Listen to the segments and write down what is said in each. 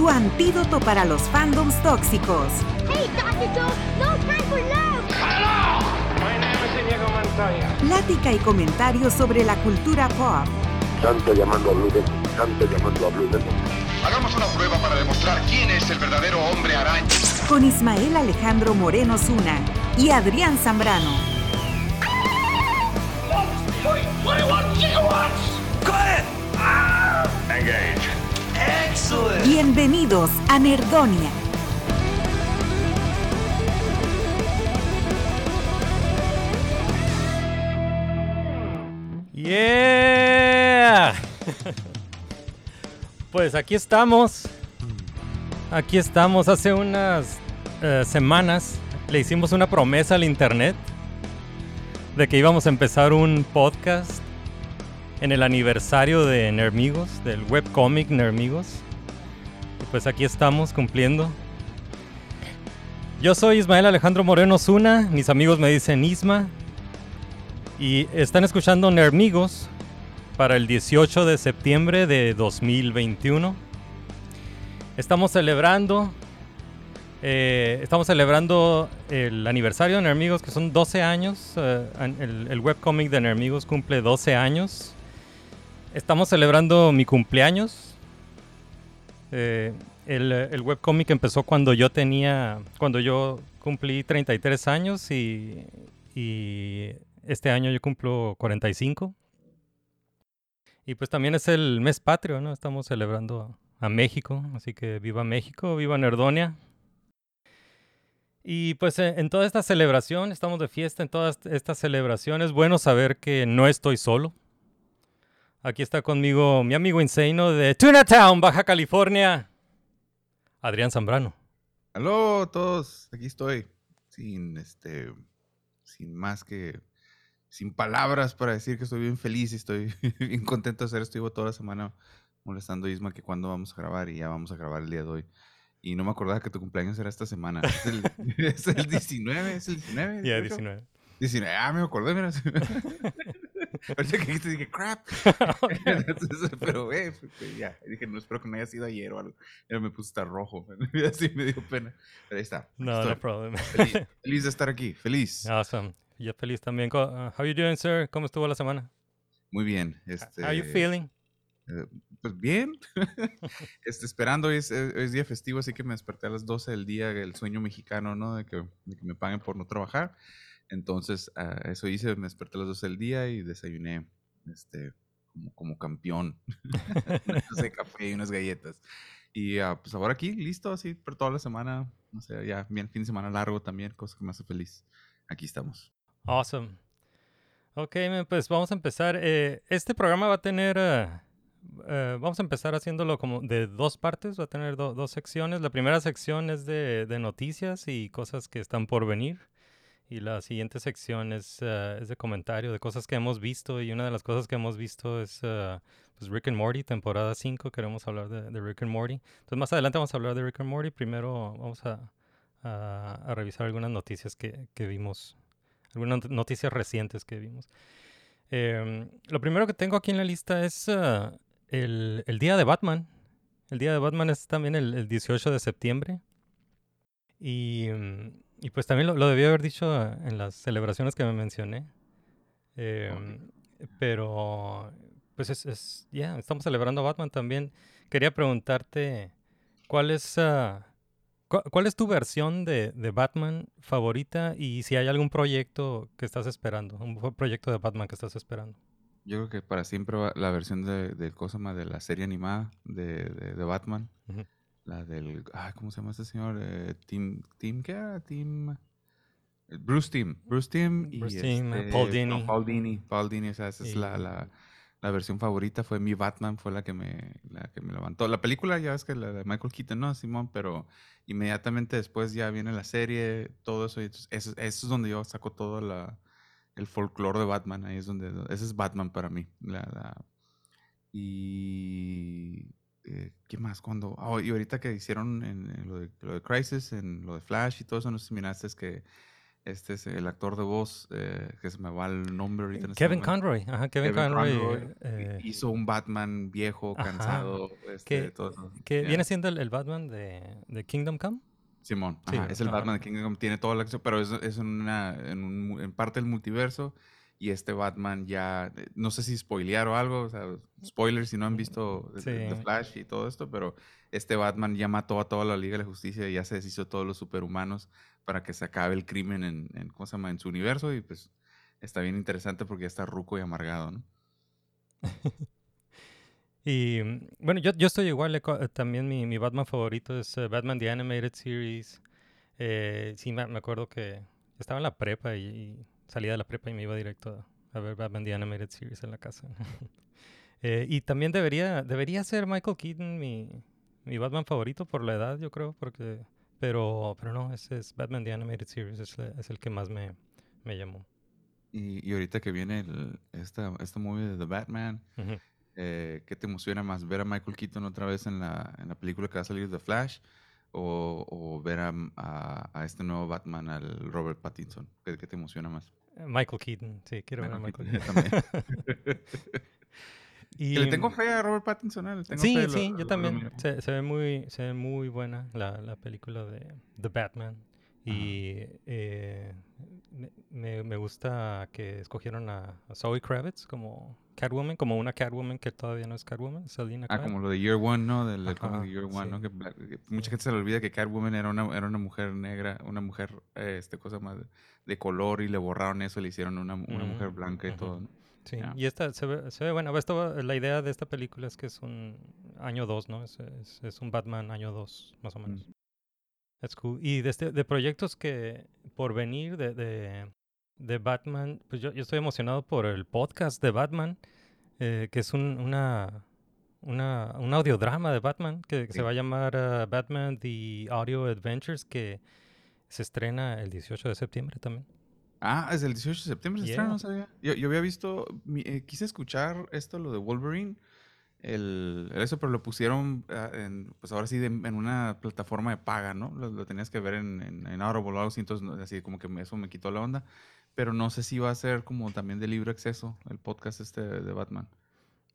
Tu antídoto para los fandoms tóxicos. Hey, Dr. Joe, no time for love. My name is Inigo Montoya. Plática y comentarios sobre la cultura pop. Santo llamando a Blue Demon, Santo llamando a Blue Demon. Hagamos una prueba para demostrar quién es el verdadero hombre araña. Con Ismael Alejandro Moreno Zuna y Adrián Zambrano. Engage. Bienvenidos a Nerdonia. ¡Yeah! pues aquí estamos. Aquí estamos. Hace unas eh, semanas le hicimos una promesa al internet de que íbamos a empezar un podcast en el aniversario de Nermigos, del webcomic Nermigos. Pues aquí estamos cumpliendo. Yo soy Ismael Alejandro Moreno Zuna, mis amigos me dicen Isma. Y están escuchando Nermigos para el 18 de septiembre de 2021. Estamos celebrando eh, estamos celebrando el aniversario de Nermigos, que son 12 años. eh, el, el webcomic de Nermigos cumple 12 años. Estamos celebrando mi cumpleaños. Eh, el, el webcomic empezó cuando yo tenía, cuando yo cumplí 33 años y, y este año yo cumplo 45. Y pues también es el mes patrio, ¿no? Estamos celebrando a México, así que viva México, viva Nerdonia. Y pues eh, en toda esta celebración, estamos de fiesta en todas estas celebraciones, es bueno saber que no estoy solo. Aquí está conmigo mi amigo Insano de Tuna Town, Baja California, Adrián Zambrano. Aló todos, aquí estoy. Sin este, sin más que, sin palabras para decir que estoy bien feliz y estoy bien contento de hacer esto. Llevo toda la semana molestando a Isma que cuándo vamos a grabar y ya vamos a grabar el día de hoy. Y no me acordaba que tu cumpleaños era esta semana. Es el, es el 19, es el 19. Ya, 18? 19. 19, ah, me acordé, mira. Ahorita que dijiste, dije, crap. Entonces, pero, güey, pues, ya. Dije, no, espero que no haya sido ayer o algo. Ya me puse hasta rojo. Así me dio pena. Pero ahí está. No, no estoy. problem. Feliz, feliz de estar aquí, feliz. Awesome. Yo feliz también. Uh, how you doing, sir? ¿Cómo estuvo la semana? Muy bien. Este, How you feeling? eh, pues bien. este, esperando, hoy es, eh, es día festivo, así que me desperté a las 12 del día, el sueño mexicano, ¿no? De que, de que me paguen por no trabajar. Entonces, ah, eso hice, me desperté a las 12 del día y desayuné este, como, como campeón. De café y unas galletas. Y ah, pues ahora aquí, listo, así, por toda la semana. No sé, ya bien, fin de semana largo también, cosa que me hace feliz. Aquí estamos. Awesome. Ok, pues vamos a empezar. Eh, este programa va a tener. eh, eh, vamos a empezar haciéndolo como de dos partes. Va a tener do- dos secciones. La primera sección es de, de noticias y cosas que están por venir. Y la siguiente sección es, eh, es de comentario de cosas que hemos visto. Y una de las cosas que hemos visto es eh, pues Rick and Morty, temporada 5. Queremos hablar de, de Rick and Morty. Entonces, más adelante vamos a hablar de Rick and Morty. Primero vamos a, a- a revisar algunas noticias que, que vimos algunas not- noticias recientes que vimos. Em, lo primero que tengo aquí en la lista es ah, el, el día de Batman. El día de Batman es también el, el 18 de septiembre. Y, mm, y pues también lo, lo debí haber dicho en las celebraciones que me mencioné. Em, Pero pues es, es ya, estamos celebrando a Batman también. Quería preguntarte, ¿cuál es, cu- ¿cuál es tu versión de, de Batman favorita y si hay algún proyecto que estás esperando, un pro- proyecto de Batman que estás esperando? Yo creo que para siempre va la versión de, de Cosma de la serie animada de, de, Batman. Ujú. La del. Ay, ¿Cómo se llama este señor? Eh, Tim. Tim ¿Qué era? Tim. eh, Bruce Tim. Bruce Tim y. Bruce Timm, este, Paul no, Dini. Paul Dini. Paul Dini. O sea, esa es la, la versión favorita fue mi Batman, fue la que me, la que me levantó. La película ya es que la de Michael Keaton, ¿no, Simón? Pero inmediatamente después ya viene la serie, todo eso. Y entonces eso, eso es donde yo saco todo la, el folclore de Batman. Ahí es donde, ese es Batman para mí. La, la- y, eh, ¿qué más? Cuando, ah, y ahorita que hicieron en, en lo, de, lo de Crisis, en lo de Flash y todo eso, no sé si miraste, es que este es el actor de voz, eh, que se me va el nombre ahorita. en este Kevin momento. Conroy, ajá, Kevin, Kevin Conroy, Conroy eh, hizo un Batman viejo, Ajá. cansado, este, que, todo eso. que Ya. viene siendo el, el Batman de, de Kingdom Come. Simón, Sí, ajá, es el ajá. Batman de Kingdom, Come, tiene toda la acción, pero es, es en, una, en, un en parte del multiverso. Y este Batman ya, eh, no sé si spoilear o algo, o sea, spoilers si no han visto The-. Flash y todo esto, pero este Batman ya mató a toda la Liga de la Justicia y ya se deshizo de todos los superhumanos para que se acabe el crimen en, en, ¿cómo se llama? en su universo y pues está bien interesante porque ya está ruco y amargado, ¿no? Y mm, bueno, yo, yo estoy igual, eh, eh, también mi, mi Batman favorito es Batman The Animated Series. Eh, sí, me, me acuerdo que estaba en la prepa y, y salía de la prepa y me iba directo a, a ver Batman The Animated Series en la casa. Eh, y también debería, debería ser Michael Keaton mi, mi Batman favorito por la edad, yo creo, porque... Pero, pero no, ese es Batman The Animated Series, es, la- es el que más me, me llamó. Y, y ahorita que viene el, esta, esta movie de The Batman, Ujú. eh, ¿qué te emociona más? ¿Ver a Michael Keaton otra vez en la, en la película que va a salir de Flash? ¿O, o ver a, a- a este nuevo Batman, al Robert Pattinson? ¿Qué, qué te emociona más? Michael Keaton, sí, quiero ver a Michael Keaton, también. Y, Que le tengo fe a Robert Pattinson, ¿eh? Le tengo Sí, fe, lo- sí, lo- yo lo también. miro. Se, se ve muy, se ve muy buena la, la película de The Batman. Y eh, me, me- gusta que escogieron a, a Zoe Kravitz como Catwoman, como una Catwoman que todavía no es Catwoman, Selina Ah, Kyle. como lo de Year One, ¿no? Del, del de Year One, sí. ¿no? Que, mucha gente se le olvida que Catwoman era una, era una mujer negra, una mujer, eh, este, cosa más de, de color y le borraron eso, le hicieron una, una mujer Mm, blanca y todo, ¿no? Sí, y esta se ve, se ve buena. Esto la idea de esta película es que es un año 2, ¿no? Es, es- es un Batman año 2, más o Mm. That's cool. Y de, este- de proyectos que por venir de, de, de Batman, pues yo, yo estoy emocionado por el podcast de Batman, eh, que es un, una, una, un audiodrama de Batman que, que Sí. se va a llamar uh, Batman The Audio Adventures, que se estrena el 18 de septiembre también. Ah, es el 18 de septiembre, se estrena, no sabía. Yo, yo había visto, eh, quise escuchar esto, lo de Wolverine, el, eso, pero lo pusieron, ah, en, pues ahora sí, de- en una plataforma de paga, ¿no? Lo, lo tenías que ver en, en, en Audible o algo así, entonces así como que eso me quitó la onda. Pero no sé si va a ser como también de libre acceso el podcast este de, Batman.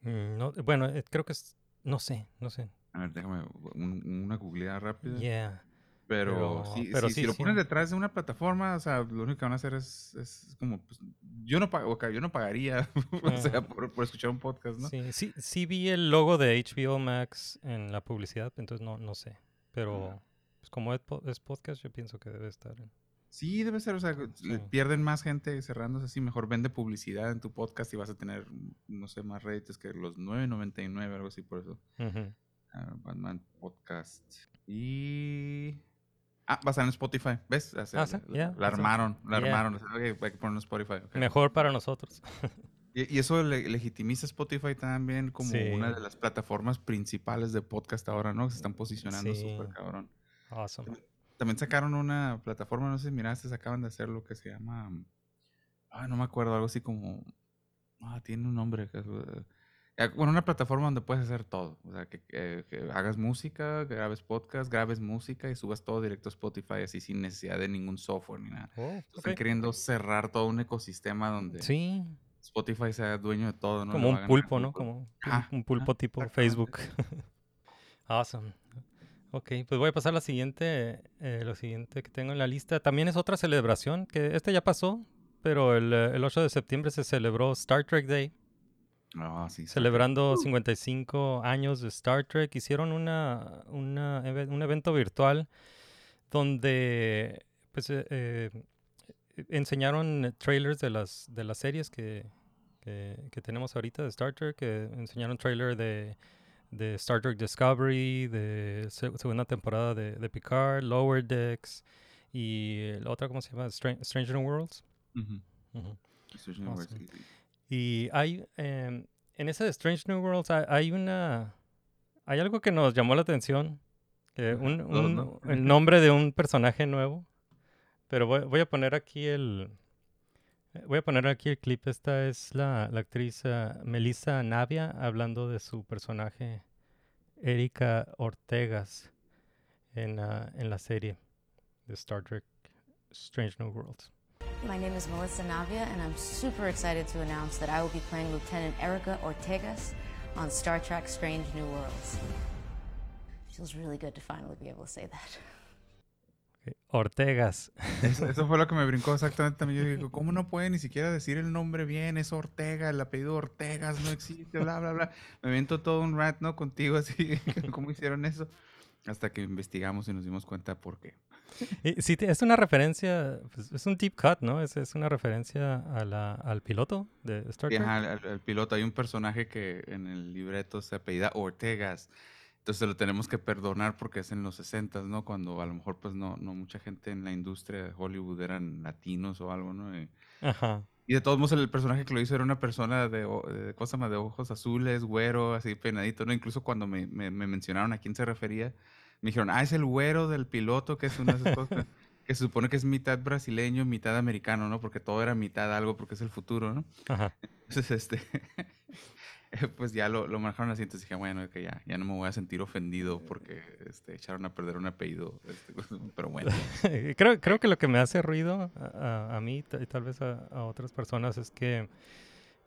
Mm, no, bueno, eh, creo que es, no sé, no sé. A ver, déjame un- una googleada rápida. Yeah. Pero, Pero- sí, pero sí, sí, si lo sí. pones detrás de una plataforma, o sea, lo único que van a hacer es, es como, pues, yo no, pa- ok, yo no pagaría, o sea, por, por escuchar un podcast, ¿no? Sí, sí, sí vi el logo de HBO Max en la publicidad, entonces no, no sé. Pero pues como es, po- es podcast, yo pienso que debe estar. en- Sí, debe ser, o sea, le pierden más gente cerrándose así, mejor vende publicidad en tu podcast y vas a tener, no sé, más réditos que los 9.99, algo así, por eso. Ah, Batman Podcast. Y... Ah, va a estar en Spotify, ¿ves? Ah, sí, la, la armaron, la Yeah. armaron, o sea, ok, hay que ponerlo en Spotify. Mejor para nosotros. Y, y eso le- legitimiza Spotify también como una de las plataformas principales de podcast ahora, ¿no? Se están posicionando Sí. súper cabrón. Awesome. También sacaron una plataforma, no sé si miraste, se acaban de hacer lo que se llama. Ah, no me acuerdo, algo así como. Ah, tiene un nombre. que eh, bueno, una plataforma donde puedes hacer todo. O sea, que, que- que hagas música, grabes podcast, grabes música y subas todo directo a Spotify, así sin necesidad de ningún software ni nada. Oh, Están awesome. cerrar todo un ecosistema donde Sí, Spotify sea dueño de todo, ¿no? como un pulpo, ¿no? Como un- pulpo tipo. Facebook. awesome. Ok, pues voy a pasar a la siguiente, eh, lo siguiente que tengo en la lista. También es otra celebración, que este ya pasó, pero el, eh, el 8 de septiembre se celebró Star Trek Day. Ah, sí. Celebrando 55 años de Star Trek, hicieron una, una un evento virtual donde pues, eh, eh, enseñaron trailers de las, de las series que, que, que tenemos ahorita de Star Trek. que enseñaron trailer de, de Star Trek Discovery, de se- segunda temporada de, de Picard, Lower Decks y la otra, ¿cómo se llama? Stran- Stranger Worlds. Stranger Worlds, Awesome. sí, sí. Y hay, em, en ese de Strange New Worlds hay, hay una... Hay algo que nos llamó la atención. un- un- ¿no? el nombre de un personaje nuevo. Pero voy, voy a poner aquí el... eh, Voy a poner aquí el clip. Esta es la, la actriz ah, Melissa Navia hablando de su personaje Erika Ortegas en, ah, en la serie de Star Trek Strange New Worlds. My name is Melissa Navia, and I'm super excited to announce that I will be playing Lieutenant Erica Ortegas on Star Trek Strange New Worlds. Feels really good to finally be able to say that. Ortegas. Eso, eso fue lo que me brincó exactamente también. Yo digo, ¿cómo no puede ni siquiera decir el nombre bien? Es Ortega, el apellido Ortegas no existe, bla, bla, bla. Me invento todo un rat, ¿no? Contigo así, ¿cómo hicieron eso? Hasta que investigamos y nos dimos cuenta por qué. Y sí, te- es una referencia, pues, es un deep cut, ¿no? Es, es una referencia a la, al piloto de Star Sí, Trek. ajá, al, al- al piloto hay un personaje que en el libreto se apellida Ortegas. Entonces lo tenemos que perdonar porque es en los 60, ¿no? Cuando a lo mejor pues no, no mucha gente en la industria de Hollywood eran latinos o algo, ¿no? Y, Ajá. y de todos modos el personaje que lo hizo era una persona de, de, ¿cómo se llama? de ojos azules, güero, así peinadito, ¿no? Incluso cuando me, me- me mencionaron a quién se refería, me dijeron, ah, es el güero del piloto, que es una de esas cosas que se supone que es mitad brasileño, mitad americano, ¿no? Porque todo era mitad algo porque es el futuro, ¿no? Ajá. Entonces, este, pues ya lo, lo manejaron así, entonces dije, bueno, que ya, ya no me voy a sentir ofendido porque este, echaron a perder un apellido, este, pero bueno. creo, creo que lo que me hace ruido a, mí y tal vez a, a otras personas es que,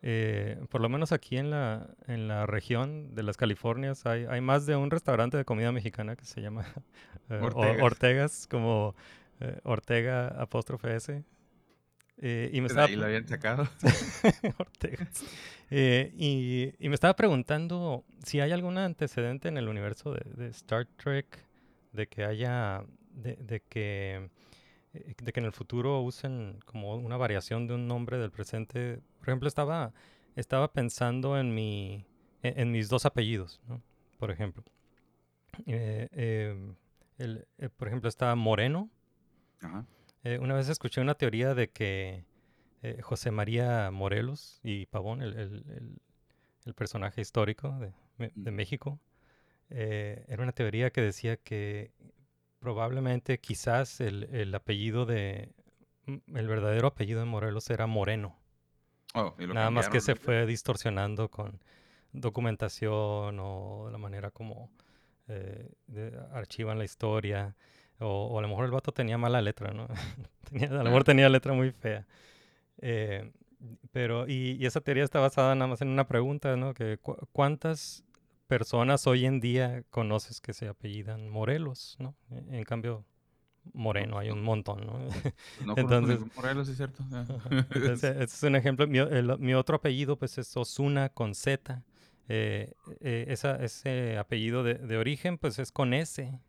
eh, por lo menos aquí en la, en la región de las Californias, hay, hay más de un restaurante de comida mexicana que se llama eh, O- Ortegas. Como eh, Ortega apóstrofe S. Eh, y me estaba ahí lo habían sacado. Ortegas. Eh, y, y me estaba preguntando si hay algún antecedente en el universo de, de Star Trek de que haya, de, de que, de que en el futuro usen como una variación de un nombre del presente. Por ejemplo, estaba, estaba pensando en, mi, en, en mis dos apellidos, ¿no? Por ejemplo. Eh, eh, el- eh, por ejemplo, está Moreno. Ajá. Eh, una vez escuché una teoría de que eh, José María Morelos y Pavón, el, el- el- personaje histórico de, de Mm. México, eh, era una teoría que decía que probablemente quizás el, el apellido de, mm, el verdadero apellido de Morelos era Moreno. Oh, y lo Nada más que se fue distorsionando con documentación o la manera como eh, de- archivan la historia. O, o a lo mejor el vato tenía mala letra, ¿no? Tenía- a lo mejor tenía letra muy fea. Eh, pero, y, y esa teoría está basada nada más en una pregunta, ¿no? Que cu- ¿cuántas personas hoy en día conoces que se apellidan Morelos, ¿no? E- En cambio, Moreno hay un montón, ¿no? No Entonces- Morelos, ¿sí es cierto? Entonces, ese es un ejemplo. Mi, o- el- mi otro apellido, pues, es Osuna con Z. Eh, eh, esa- ese apellido de, de origen, pues, es con S.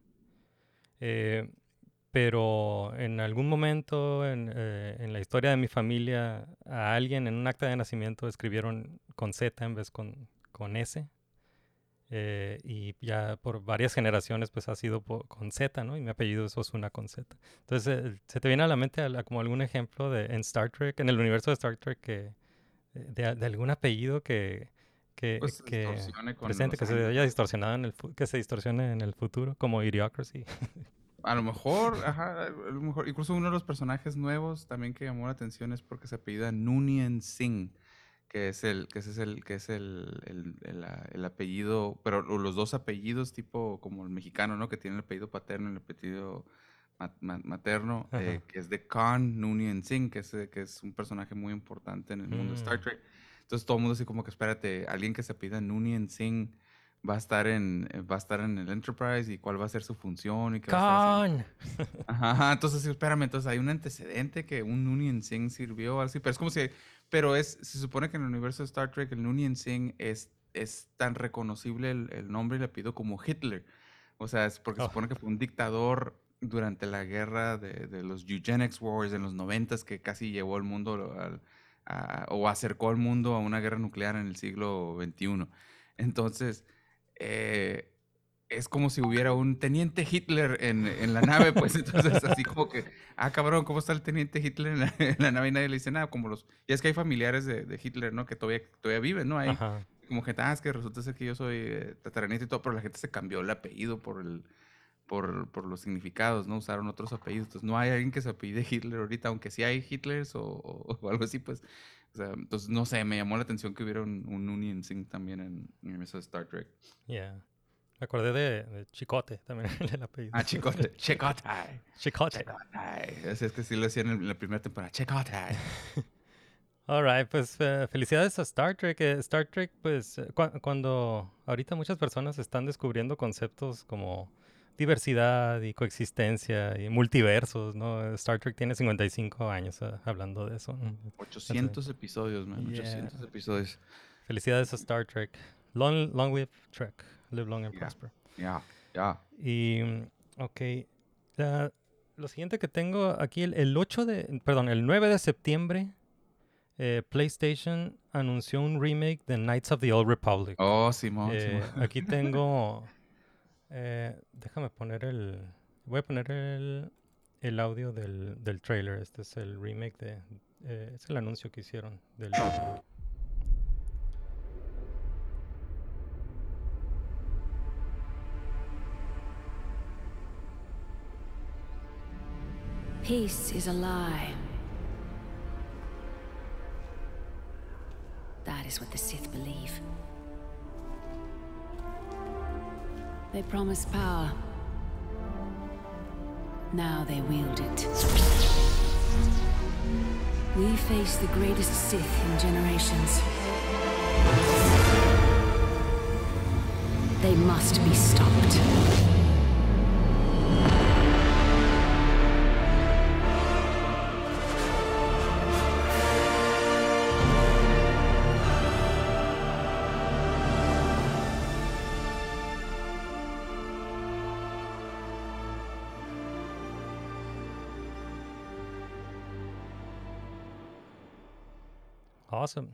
Eh, pero en algún momento en, en la historia de mi familia, a alguien en un acta de nacimiento escribieron con Z en vez con, con S. Eh, y ya por varias generaciones pues ha sido con Z, ¿no? Y mi apellido es Osuna con Z. Entonces, eh, ¿se te viene a la mente como algún ejemplo de en Star Trek, en el universo de Star Trek, que, eh, de, de algún apellido que, que, Pues que presente, que se haya distorsionado en el que se distorsione en el futuro, como Idiocracy? A lo mejor, ajá, a lo mejor, incluso uno de los personajes nuevos también que llamó la atención es porque se apellida Nunien Singh, que es el, que ese es el, que es el, el, el, el apellido, pero lo- los dos apellidos tipo como el mexicano, ¿no? Que tiene el apellido paterno y el apellido ma- ma- materno, eh, que es de Khan Nunien Singh, que es, que es un personaje muy importante en el mundo de Star Mm. Trek. Entonces todo el mundo así como que espérate, alguien que se apellida Nunien Singh va a estar en eh, va a estar en el Enterprise y cuál va a ser su función y qué va a estar. Ajá, entonces sí, espérame, entonces hay un antecedente que un Nunien Singh sirvió así, pero es como si, pero es, se supone que en el universo de Star Trek el Nunien Singh es, es tan reconocible el, el nombre y el apellido como Hitler, o sea, es porque se Oh. supone que fue un dictador durante la guerra de, de los Eugenics Wars en los noventas que casi llevó al mundo al- a- o acercó al mundo a una guerra nuclear en el siglo XXI. Entonces, eh, es como si hubiera un teniente Hitler en, en la nave, pues entonces así como que, ah, cabrón, ¿cómo está el teniente Hitler en la, en la nave? Y nadie le dice nada, como los, y es que hay familiares de, de Hitler, ¿no? Que todavía, todavía viven, ¿no? Hay Ajá. como gente, ah, es que resulta ser que yo soy eh, y todo, pero la gente se cambió el apellido por el por, por los significados, ¿no? Usaron otros apellidos. Entonces, no hay alguien que se apellide Hitler ahorita, aunque sí hay Hitlers o, o- o algo así, pues. O sea, entonces, no sé, me llamó la atención que hubiera un, un Union Sync también en, en eso de Star Trek. Yeah. Me acordé de, de Chicote también, el apellido. Ah, chicote, chicote. Chicote. Chicote. Así es que sí lo hacían en la primera temporada. Chicote. Alright, pues eh, felicidades a Star Trek. eh, Star Trek, pues eh, cua- cuando ahorita muchas personas están descubriendo conceptos como diversidad y coexistencia y multiversos, ¿no? Star Trek tiene 55 años hablando de eso. ¿no? 800 episodios, man. Yeah. 800 episodios. Felicidades a Star Trek. Long, long live Trek. Live long and Yeah. prosper. Ya, ya. Y, mm, ok, la- lo siguiente que tengo aquí, el, el 8 de, perdón, el 9 de septiembre, eh, PlayStation anunció un remake de Knights of the Old Republic. Oh, Simón, Eh, Simón. aquí tengo, eh, déjame poner el, voy a poner el, el audio del, del trailer. Este es el remake de, eh, es el anuncio que hicieron del... Peace is a lie. That is what the Sith believe. They promise power. Now they wield it. We face the greatest Sith in generations. They must be stopped. Awesome.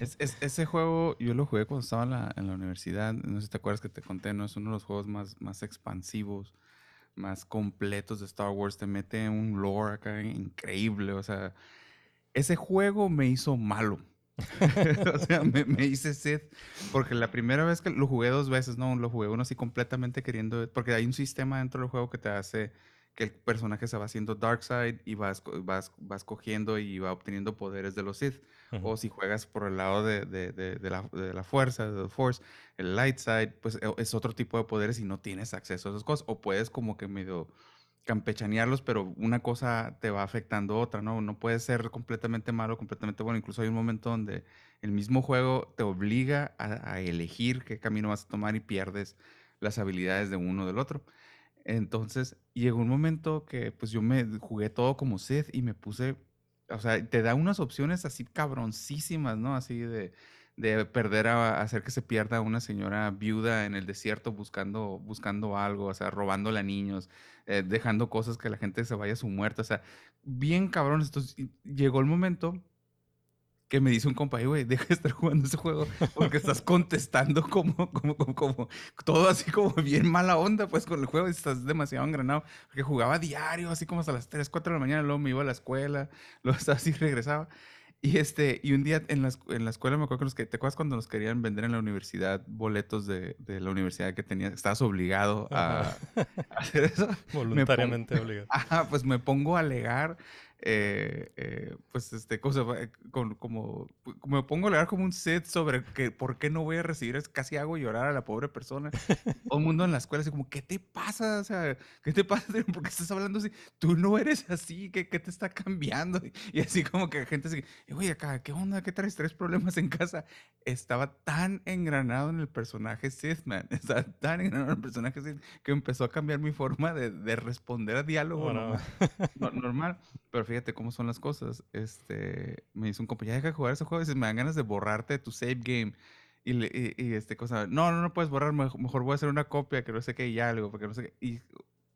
Es- es- ese juego yo lo jugué cuando estaba en la, en la universidad. No sé si te acuerdas que te conté, ¿no? Es uno de los juegos más, más expansivos, más completos de Star Wars. Te mete un lore acá increíble. O sea, ese juego me hizo malo. o sea, me, me hice Sith. Porque la primera vez que lo jugué dos veces, ¿no? Lo jugué uno así completamente queriendo. Porque hay un sistema dentro del juego que te hace que el personaje se va haciendo Darkseid y vas, vas, vas cogiendo y va obteniendo poderes de los Sith. O si juegas por el lado de, de- de- de la, de la fuerza, de the Force, el Light Side, pues e- es otro tipo de poderes y no tienes acceso a esas cosas. O puedes como que medio campechanearlos, pero una cosa te va afectando a otra, ¿no? No puedes ser completamente malo, completamente bueno. Incluso hay un momento donde el mismo juego te obliga a, a elegir qué camino vas a tomar y pierdes las habilidades de uno o del otro. Entonces, llegó un momento que pues yo me jugué todo como Sith y me puse, o sea, te da unas opciones así cabroncísimas, ¿no? Así de, de perder a, hacer que se pierda una señora viuda en el desierto buscando, buscando algo, o sea, robándole a niños, eh, dejando cosas que la gente se vaya a su muerte, o sea, bien cabrones. Entonces, llegó el momento que me dice un compa, "Ey, güey, deja de estar jugando ese juego porque estás contestando como, como, como, como todo así como bien mala onda, pues con el juego estás demasiado engranado. Porque jugaba diario, así como hasta las 3, 4 de la mañana, luego me iba a la escuela, luego estaba así regresaba. Y este, y un día en la, en la escuela me acuerdo que nos, que- ¿te acuerdas cuando nos querían vender en la universidad boletos de, de la universidad que tenías? Estabas obligado a, a hacer eso. Voluntariamente obligado. Ajá, pues me pongo a alegar, eh, eh, pues este, cosa, eh, con, como, me pongo a alegar como un set sobre que por qué no voy a recibir, es casi hago llorar a la pobre persona. Todo el mundo en la escuela así como, ¿qué te pasa? O sea, ¿qué te pasa? ¿Por qué estás hablando así? Tú no eres así, ¿qué, qué te está cambiando? Y así como que gente así, "Eh, oye, acá, ¿qué onda? ¿Qué traes? ¿Tres problemas en casa? Estaba tan engranado en el personaje Sith, man. Estaba tan engranado en el personaje Sith que empezó a cambiar mi forma de, de responder a diálogo Oh, no. normal, no- normal. Pero fíjate cómo son las cosas. Este, me dice un compañero, deja de jugar ese juego. Dice, me dan ganas de borrarte de tu save game. Y, le- y, y, este cosa, no, no, no puedes borrar, mejor, voy a hacer una copia, que no sé qué, y algo, porque no sé qué. Y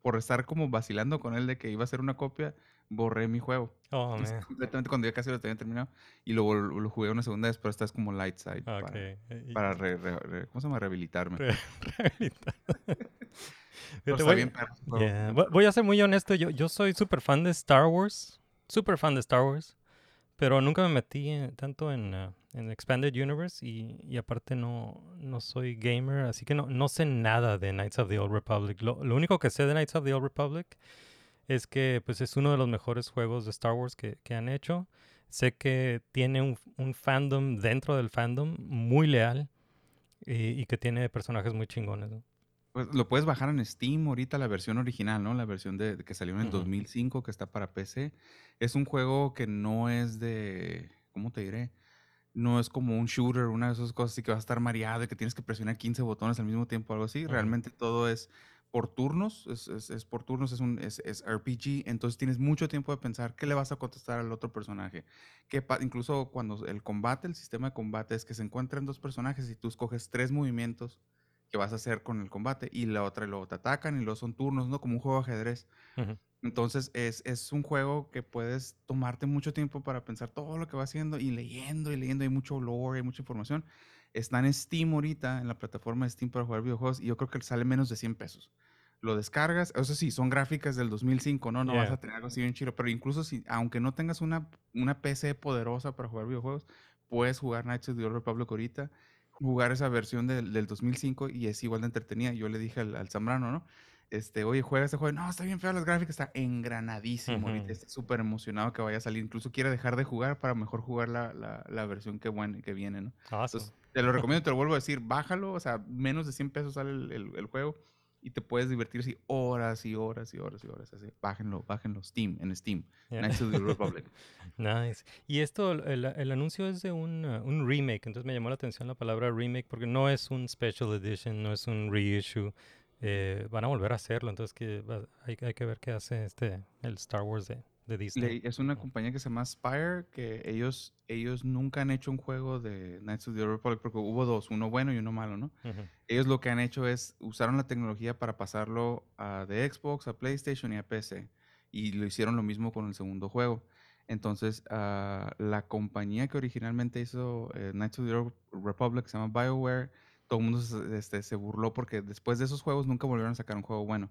por estar como vacilando con él de que iba a hacer una copia, borré mi juego. Oh, Entonces, completamente cuando ya casi lo tenía terminado. Y luego lo, lo jugué una segunda vez, pero esta es como light side. Ah, Para, ok. Eh, y- para re- re- re- ¿cómo se llama? Rehabilitarme. Re- rehabilitar. Pero Fíjate, está voy- bien juego. Yeah, vo- Voy a ser muy honesto, yo, yo soy súper fan de Star Wars, súper fan de Star Wars, pero nunca me metí en- tanto en, ah, en Expanded Universe y, y aparte no, no soy gamer, así que no, no sé nada de Knights of the Old Republic. Lo, lo único que sé de Knights of the Old Republic es que pues es uno de los mejores juegos de Star Wars que, que han hecho. Sé que tiene un, fandom dentro del fandom muy leal y, y que tiene personajes muy chingones. ¿no? Pues lo puedes bajar en Steam ahorita, la versión original, ¿no? La versión de, de que salió en el Ujú. 2005, que está para PC. Es un juego que no es de, ¿cómo te diré? No es como un shooter, una de esas cosas así que vas a estar mareado y que tienes que presionar 15 botones al mismo tiempo, algo así. Realmente todo es por turnos, es, es- es por turnos, es, un, es, es RPG, entonces tienes mucho tiempo de pensar qué le vas a contestar al otro personaje. Pa- incluso cuando el combate, el sistema de combate es que se encuentran dos personajes y tú escoges tres movimientos que vas a hacer con el combate y la otra luego te atacan y luego son turnos, ¿no? Como un juego de ajedrez. Ujú. Entonces es, es un juego que puedes tomarte mucho tiempo para pensar todo lo que va haciendo y leyendo y leyendo. Hay mucho lore, hay mucha información. Está en Steam ahorita, en la plataforma de Steam para jugar videojuegos y yo creo que sale menos de 100 pesos. Lo descargas, eso sí, son gráficas del 2005, ¿no? No vas Yeah. a tener algo así bien chido, pero incluso si, aunque no tengas una, una PC poderosa para jugar videojuegos, puedes jugar Knights of the Old Republic ahorita, jugar esa versión del, del 2005 y es igual de entretenida. Yo le dije al, al Zambrano, ¿no? Este, oye, juega este juego. No, está bien feo las gráficas, está engranadísimo. Está súper emocionado que vaya a salir. Incluso quiere dejar de jugar para mejor jugar la, la, la versión que, buen- que viene, ¿no? Awesome. Entonces, te lo recomiendo, te lo vuelvo a decir, bájalo, o sea, menos de 100 pesos sale el, el- el juego y te puedes divertir así horas y horas y horas y horas. Así. Bájenlo, bájenlo, Steam, en Steam. Yeah. Knights of the Republic. Nice. Y esto, el, el anuncio es de un, uh, un remake, entonces me llamó la atención la palabra remake porque no es un special edition, no es un reissue. eh, van a volver a hacerlo, entonces que hay, hay que ver qué hace este el Star Wars de, de Disney. Es una compañía que se llama Spire, que ellos, ellos nunca han hecho un juego de Knights of the Republic porque hubo dos, uno bueno y uno malo, ¿no? Ujú. Ellos lo que han hecho es usaron la tecnología para pasarlo a de Xbox, a PlayStation y a PC. Y lo hicieron lo mismo con el segundo juego. Entonces, ah, la compañía que originalmente hizo eh, Knights of the Republic se llama BioWare. Todo el mundo se, este, se burló porque después de esos juegos nunca volvieron a sacar un juego bueno.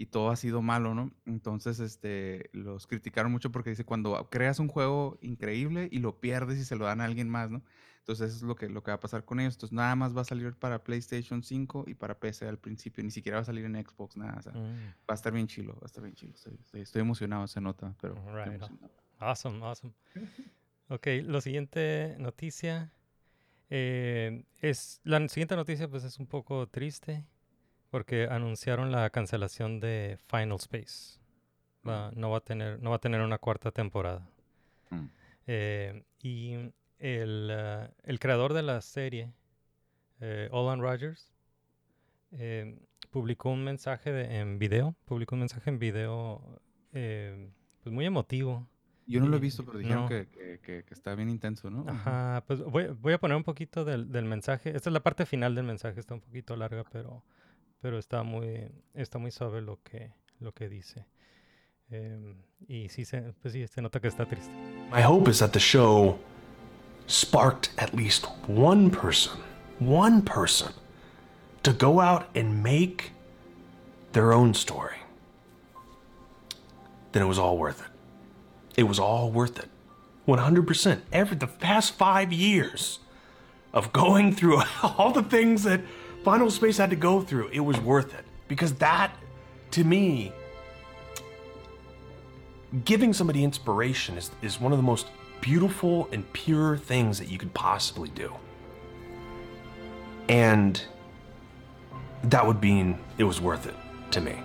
Y todo ha sido malo, ¿no? Entonces, este, los criticaron mucho porque dice, cuando creas un juego increíble y lo pierdes y se lo dan a alguien más, ¿no? Entonces eso es lo que, lo que va a pasar con ellos. Entonces nada más va a salir para PlayStation 5 y para PC al principio. Ni siquiera va a salir en Xbox, nada. o sea, Mm. Va a estar bien chilo, va a estar bien chilo. Estoy, estoy- estoy emocionado, se nota, pero... Right emocionado. Awesome, awesome. Ok, la siguiente noticia eh, es la siguiente noticia pues es un poco triste porque anunciaron la cancelación de Final Space. Va- no va a tener no va a tener una cuarta temporada. Mm. Eh, y el, ah, el creador de la serie, eh, Olan Rogers, eh, publicó un mensaje de- en video, publicó un mensaje en video pues muy emotivo. Yo no lo he visto, pero dijeron no. que, que- que- que está bien intenso, ¿no? Ajá, pues voy, voy a poner un poquito del, del mensaje. Esta es la parte final del mensaje, está un poquito larga, pero, pero está muy, está muy suave lo que, lo que dice. Y sí se, pues sí, se nota que está triste. My hope is that the show sparked at least one person, one person, to go out and make their own story. Then it was all worth it. It was all worth it. 100%. Every the past 5 years of going through all the things that Final Space had to go through, it was worth it because that to me giving somebody inspiration is, is one of the most beautiful and pure things that you could possibly do. And that would mean it was worth it to me.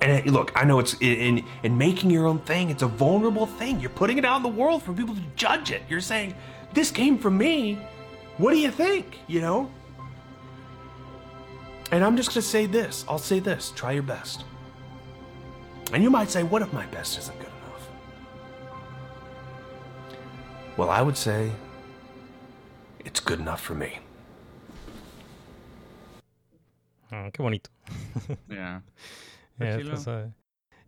And look, I know it's in in making your own thing. It's a vulnerable thing. You're putting it out in the world for people to judge it. You're saying, "This came from me. What do you think?" You know. And I'm just gonna say this. I'll say this. Try your best. And you might say, "What if my best isn't good enough?" Well, I would say it's good enough for me. Ah, qué bonito. Ya, chilo. tú sabes.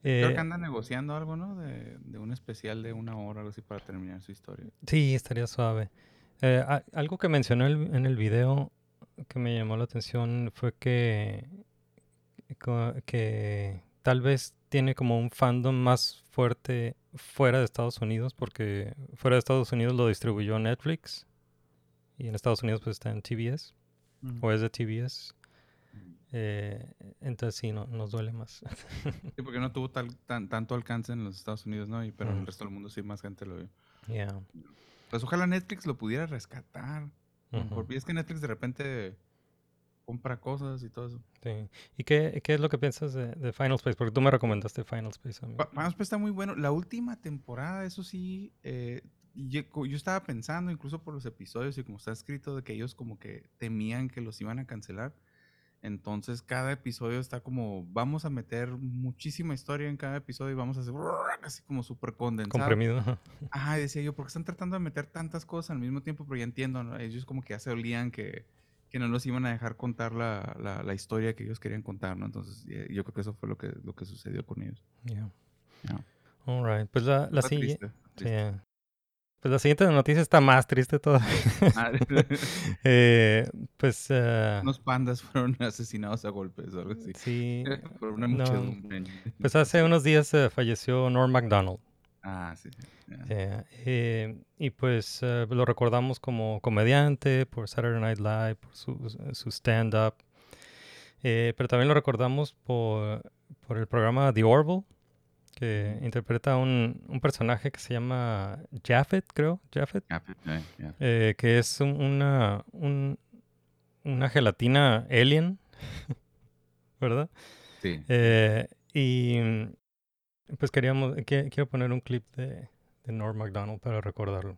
Creo Eh, que anda negociando algo, ¿no? De, de un especial de una hora, algo así, para terminar su historia. Sí, estaría suave. Eh, a- algo que mencionó el- en el video que me llamó la atención fue que, que tal vez tiene como un fandom más fuerte fuera de Estados Unidos, porque fuera de Estados Unidos lo distribuyó Netflix y en Estados Unidos pues está en TBS o es de TBS. Eh, entonces sí, no, nos duele más. Sí, porque no tuvo tal, tan, tanto alcance en los Estados Unidos, ¿no? Y, pero en el resto del mundo sí más gente lo vio. Yeah. Pues ojalá Netflix lo pudiera rescatar. Porque es que Netflix de repente compra cosas y todo eso. Sí. ¿Y qué, qué es lo que piensas de, de Final Space? Porque tú me recomendaste Final Space a mí. Pa- Final Space está muy bueno. La última temporada, eso sí, eh, yo, yo estaba pensando, incluso por los episodios y como está escrito, de que ellos como que temían que los iban a cancelar. Entonces cada episodio está como, vamos a meter muchísima historia en cada episodio y vamos a hacer así como súper condensado. Comprimido. ajá. Y decía yo, ¿por qué están tratando de meter tantas cosas al mismo tiempo? Pero ya entiendo, ¿no? Ellos como que ya se olían que, que no los iban a dejar contar la, la, la historia que ellos querían contar, ¿no? Entonces eh, yo creo que eso fue lo que, lo que sucedió con ellos. Yeah. All right. Pues la, la siguiente. triste. Pues la siguiente noticia está más triste todavía. Eh, pues eh, Unos pandas fueron asesinados a golpes o algo así. sí. Por una no, muchedumbre. Pues hace unos días eh, falleció Norm MacDonald. Ah, sí. ya. Yeah, eh, y pues eh, lo recordamos como comediante por Saturday Night Live, por su, su stand-up. Eh, pero también lo recordamos por, por el programa The Orville, que interpreta un, un personaje que se llama Japheth, creo. Ya, ya. eh, que es un- una, un- una gelatina alien, ¿verdad? Sí. Eh, y mm, pues queríamos, que- quiero poner un clip de, de Norm MacDonald para recordarlo.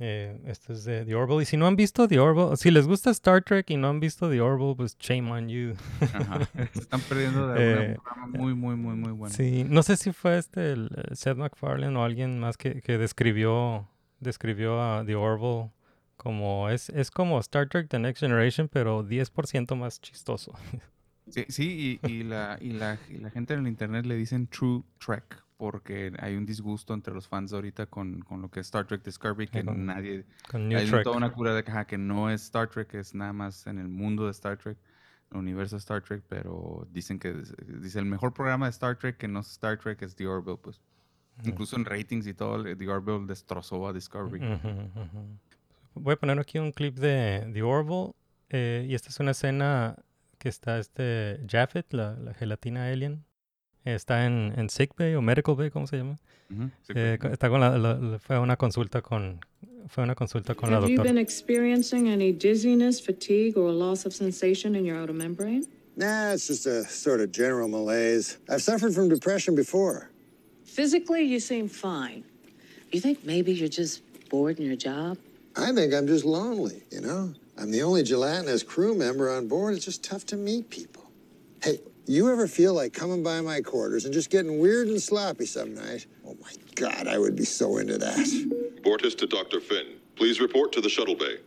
Eh, este es de The Orville. Y si no han visto The Orville, si les gusta Star Trek y no han visto The Orville, pues shame on you. Ajá. Se están perdiendo de Eh, programa muy, muy, muy, muy bueno. Sí, no sé si fue este el, eh, Seth MacFarlane o alguien más que, que describió, describió a The Orville como es, es como Star Trek The Next Generation, pero 10% más chistoso. Sí, sí y, y la, y, la, y la gente en el internet le dicen True Trek porque hay un disgusto entre los fans ahorita con, con lo que es Star Trek Discovery, que con- nadie... con New hay Trek. toda una cura de ajá, que no es Star Trek, es nada más en el mundo de Star Trek, el universo de Star Trek, pero dicen que dice el mejor programa de Star Trek que no es Star Trek es The Orville, pues. Incluso en ratings y todo, The Orville destrozó a Discovery. Voy a poner aquí un clip de The Orville. eh, y esta es una escena que está este Japheth, la, la gelatina alien. Está en, en Sick Bay o Medical Bay, ¿cómo se llama? Ujú, Sick Eh, Bay, co- sí. está con la, la- la- fue a una consulta con fue a una consulta con la Have you been experiencing any dizziness, fatigue, or loss of sensation in your outer membrane? Nah, it's just a sort of general malaise. I've suffered from depression before. Physically, you seem fine. You think maybe you're just bored in your job? I think I'm just lonely, you know? I'm the only gelatinous crew member on board. It's just tough to meet people. Hey, you ever feel like coming by my quarters and just getting weird and sloppy some night? Oh my God, I would be so into that. Bortis to Dr. Finn. Please report to the shuttle bay.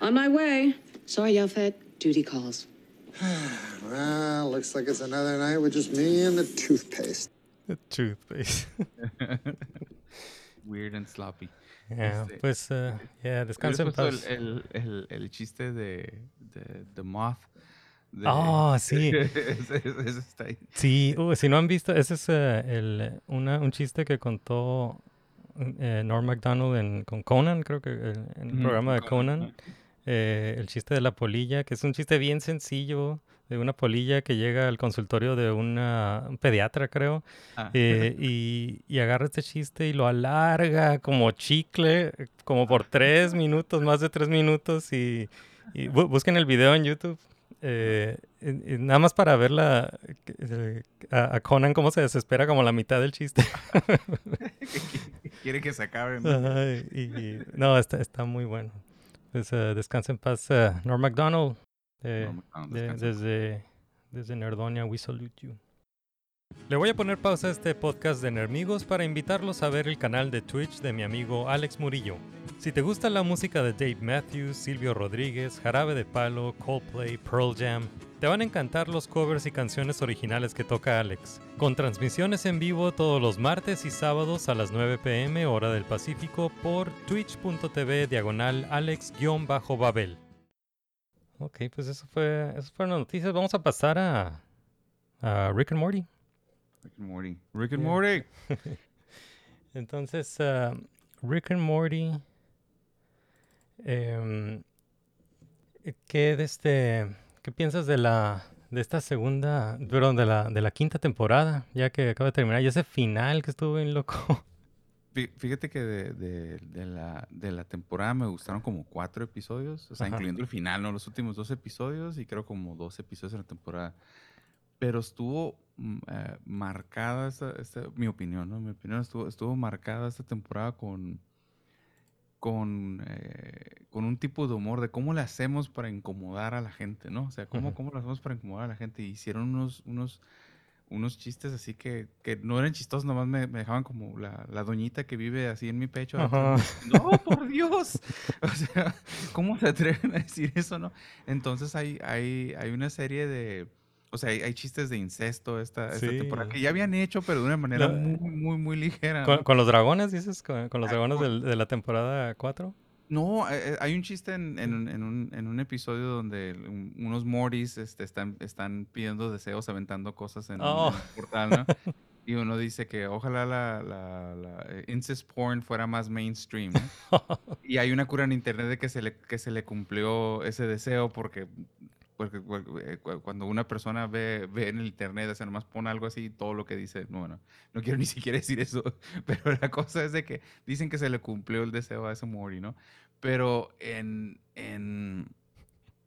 On my way. Sorry, Yelfed. Duty calls. Well, looks like it's another night with just me and the toothpaste. The toothpaste. Weird and sloppy. Yeah, Este, pues, eh, yeah, descansa en ¿hubieras paz. puesto El, el, el, el chiste de, de The Moth. De- Ah, sí. está ahí. Sí, uh, si no han visto, ese es eh, el, una, un chiste que contó eh, Norm MacDonald en, con Conan, creo que eh, en el programa de con Conan, Conan. eh, el chiste de la polilla, que es un chiste bien sencillo de una polilla que llega al consultorio de una, un pediatra, creo, Ah. eh, y, y agarra este chiste y lo alarga como chicle, como por tres minutos, más de tres minutos, y, y bu- busquen el video en YouTube. Eh, nada más para ver la, eh, a, a Conan cómo se desespera como la mitad del chiste. Quiere que se acabe. ¿no? Y, y- no, está, está muy bueno. Pues eh, descansa en paz, eh, Norm MacDonald. eh, Norm de- desde, desde Nerdonia, we salute you. Le voy a poner pausa a este podcast de Nermigos para invitarlos a ver el canal de Twitch de mi amigo Alex Murillo. Si te gusta la música de Dave Matthews, Silvio Rodríguez, Jarabe de Palo, Coldplay, Pearl Jam, te van a encantar los covers y canciones originales que toca Alex, con transmisiones en vivo todos los martes y sábados a las 9 pm hora del Pacífico por twitch.tv diagonal alex-babel. Ok, pues eso fue, eso fueron las noticias. Vamos a pasar a, a Rick and Morty. Rick and Morty. Rick and Yeah. Morty. Entonces, ah, Rick and Morty Em, ¿qué, de este, ¿Qué piensas de la de esta segunda, perdón, de la, de la quinta temporada, ya que acaba de terminar, y ese final que estuvo bien loco? Fí- Fíjate que de, de- de la, de la temporada me gustaron como cuatro episodios, o sea, Ajá. incluyendo el final, ¿no? Los últimos dos episodios y creo como dos episodios en la temporada. Pero estuvo mm, eh, marcada, esta, esta- mi opinión, ¿no? Mi opinión estuvo, estuvo marcada esta temporada con, con, eh, con un tipo de humor de cómo le hacemos para incomodar a la gente, ¿no? O sea, cómo, cómo lo hacemos para incomodar a la gente. Y hicieron unos, unos, unos chistes así que, que no eran chistosos, nomás me, me dejaban como la, la doñita que vive así en mi pecho. No, por Dios. O sea, ¿cómo se atreven a decir eso, no? Entonces hay, hay, hay una serie de... O sea, hay, hay chistes de incesto esta, esta temporada que ya habían hecho, pero de una manera La- muy, muy, muy ligera. ¿Con, ¿no? con los dragones, dices? ¿Con, con los Ah, dragones con- de la temporada 4? No, eh, eh, hay un chiste en, en- en un, en un episodio donde un- unos Mortys este, están, están pidiendo deseos, aventando cosas en, Oh. un portal, ¿no? Y uno dice que ojalá la, la, la, eh, incest porn fuera más mainstream. ¿no? y hay una cura en internet de que se le, que se le cumplió ese deseo porque, porque eh, cu- cuando una persona ve, ve en el internet, o sea, nomás pone algo así, todo lo que dice, no, bueno, no quiero ni siquiera decir eso, pero la cosa es de que dicen que se le cumplió el deseo a ese Mori, ¿no? Pero en, en,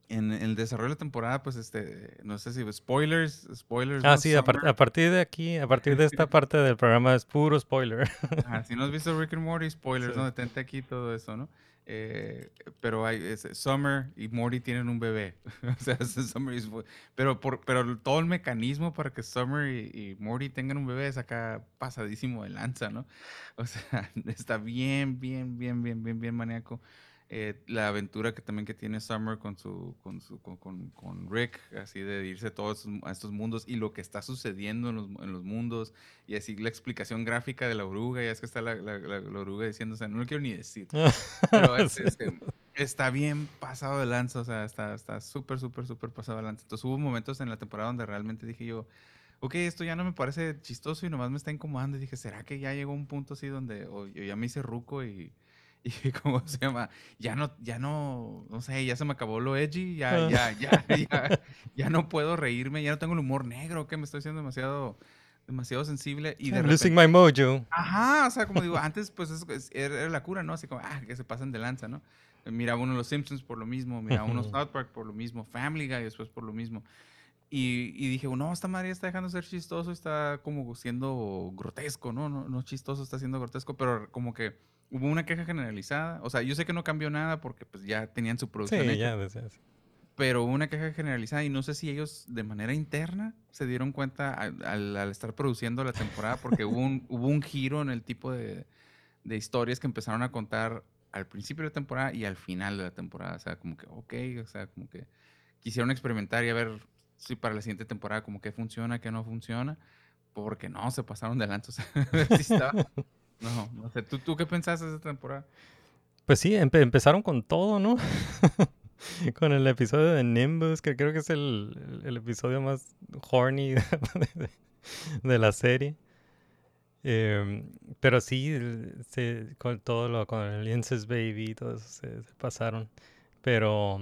en el desarrollo de la temporada, pues, este, no sé si spoilers, spoilers. Ah, ¿no? sí, a, par- a partir de aquí, a partir de esta parte del programa es puro spoiler. Ajá, si no has visto Rick and Morty, spoilers, Sí. ¿no? Detente aquí todo eso, ¿no? Eh, pero hay, es- Summer y Morty tienen un bebé. o sea, Summer is- pero, por, pero todo el mecanismo para que Summer y, y Morty tengan un bebé es acá pasadísimo de lanza, ¿no? O sea, está bien, bien, bien, bien, bien, bien maníaco. Eh, la aventura que también que tiene Summer con su con su con, con- con Rick así de irse a todos estos- a estos mundos y lo que está sucediendo en los, en los mundos y así la explicación gráfica de la oruga ya es que está la, la- la- la oruga diciendo o sea no lo quiero ni decir pero es- Sí. este, está bien pasado de lanza o sea está está súper súper súper pasado de lanza entonces hubo momentos en la temporada donde realmente dije yo ok, esto ya no me parece chistoso y nomás me está incomodando. Y dije, ¿será que ya llegó un punto así donde o yo ya me hice ruco y, y ¿cómo se llama? Ya no, ya no, no sé, ya se me acabó lo edgy, ya, Ah. ya, ya, ya, ya no puedo reírme, ya no tengo el humor negro, que me estoy haciendo demasiado, demasiado sensible y de I'm losing repente- my mojo. Ajá, o sea, como digo, antes pues es- es- era, la cura, ¿no? Así como, ah, que se pasan de lanza, ¿no? Miraba uno Los Simpsons por lo mismo, miraba uno. South Park por lo mismo, Family Guy después por lo mismo. Y, y dije, no, esta madre está dejando de ser chistoso, está como siendo grotesco, ¿no? No, no chistoso, está siendo grotesco, pero como que hubo una queja generalizada. O sea, yo sé que no cambió nada porque pues ya tenían su Sí, producción hecha, ya desde hace- pero hubo una queja generalizada y no sé si ellos de manera interna se dieron cuenta al, al- al estar produciendo la temporada porque hubo un, hubo un giro en el tipo de, de historias que empezaron a contar al principio de la temporada y al final de la temporada. O sea, como que, ok, o sea, como que quisieron experimentar y a ver si para la siguiente temporada como que funciona, que no funciona, porque no, se pasaron de sea, sí estaba- No, no sé, ¿tú, ¿tú qué pensaste de esa temporada? Pues sí, empe- empezaron con todo, ¿no? con el episodio de Nimbus, que creo que es el, el- episodio más horny de, la serie. Em, pero sí, con todo lo, con el Incest Baby, todo eso se, pasaron. Pero,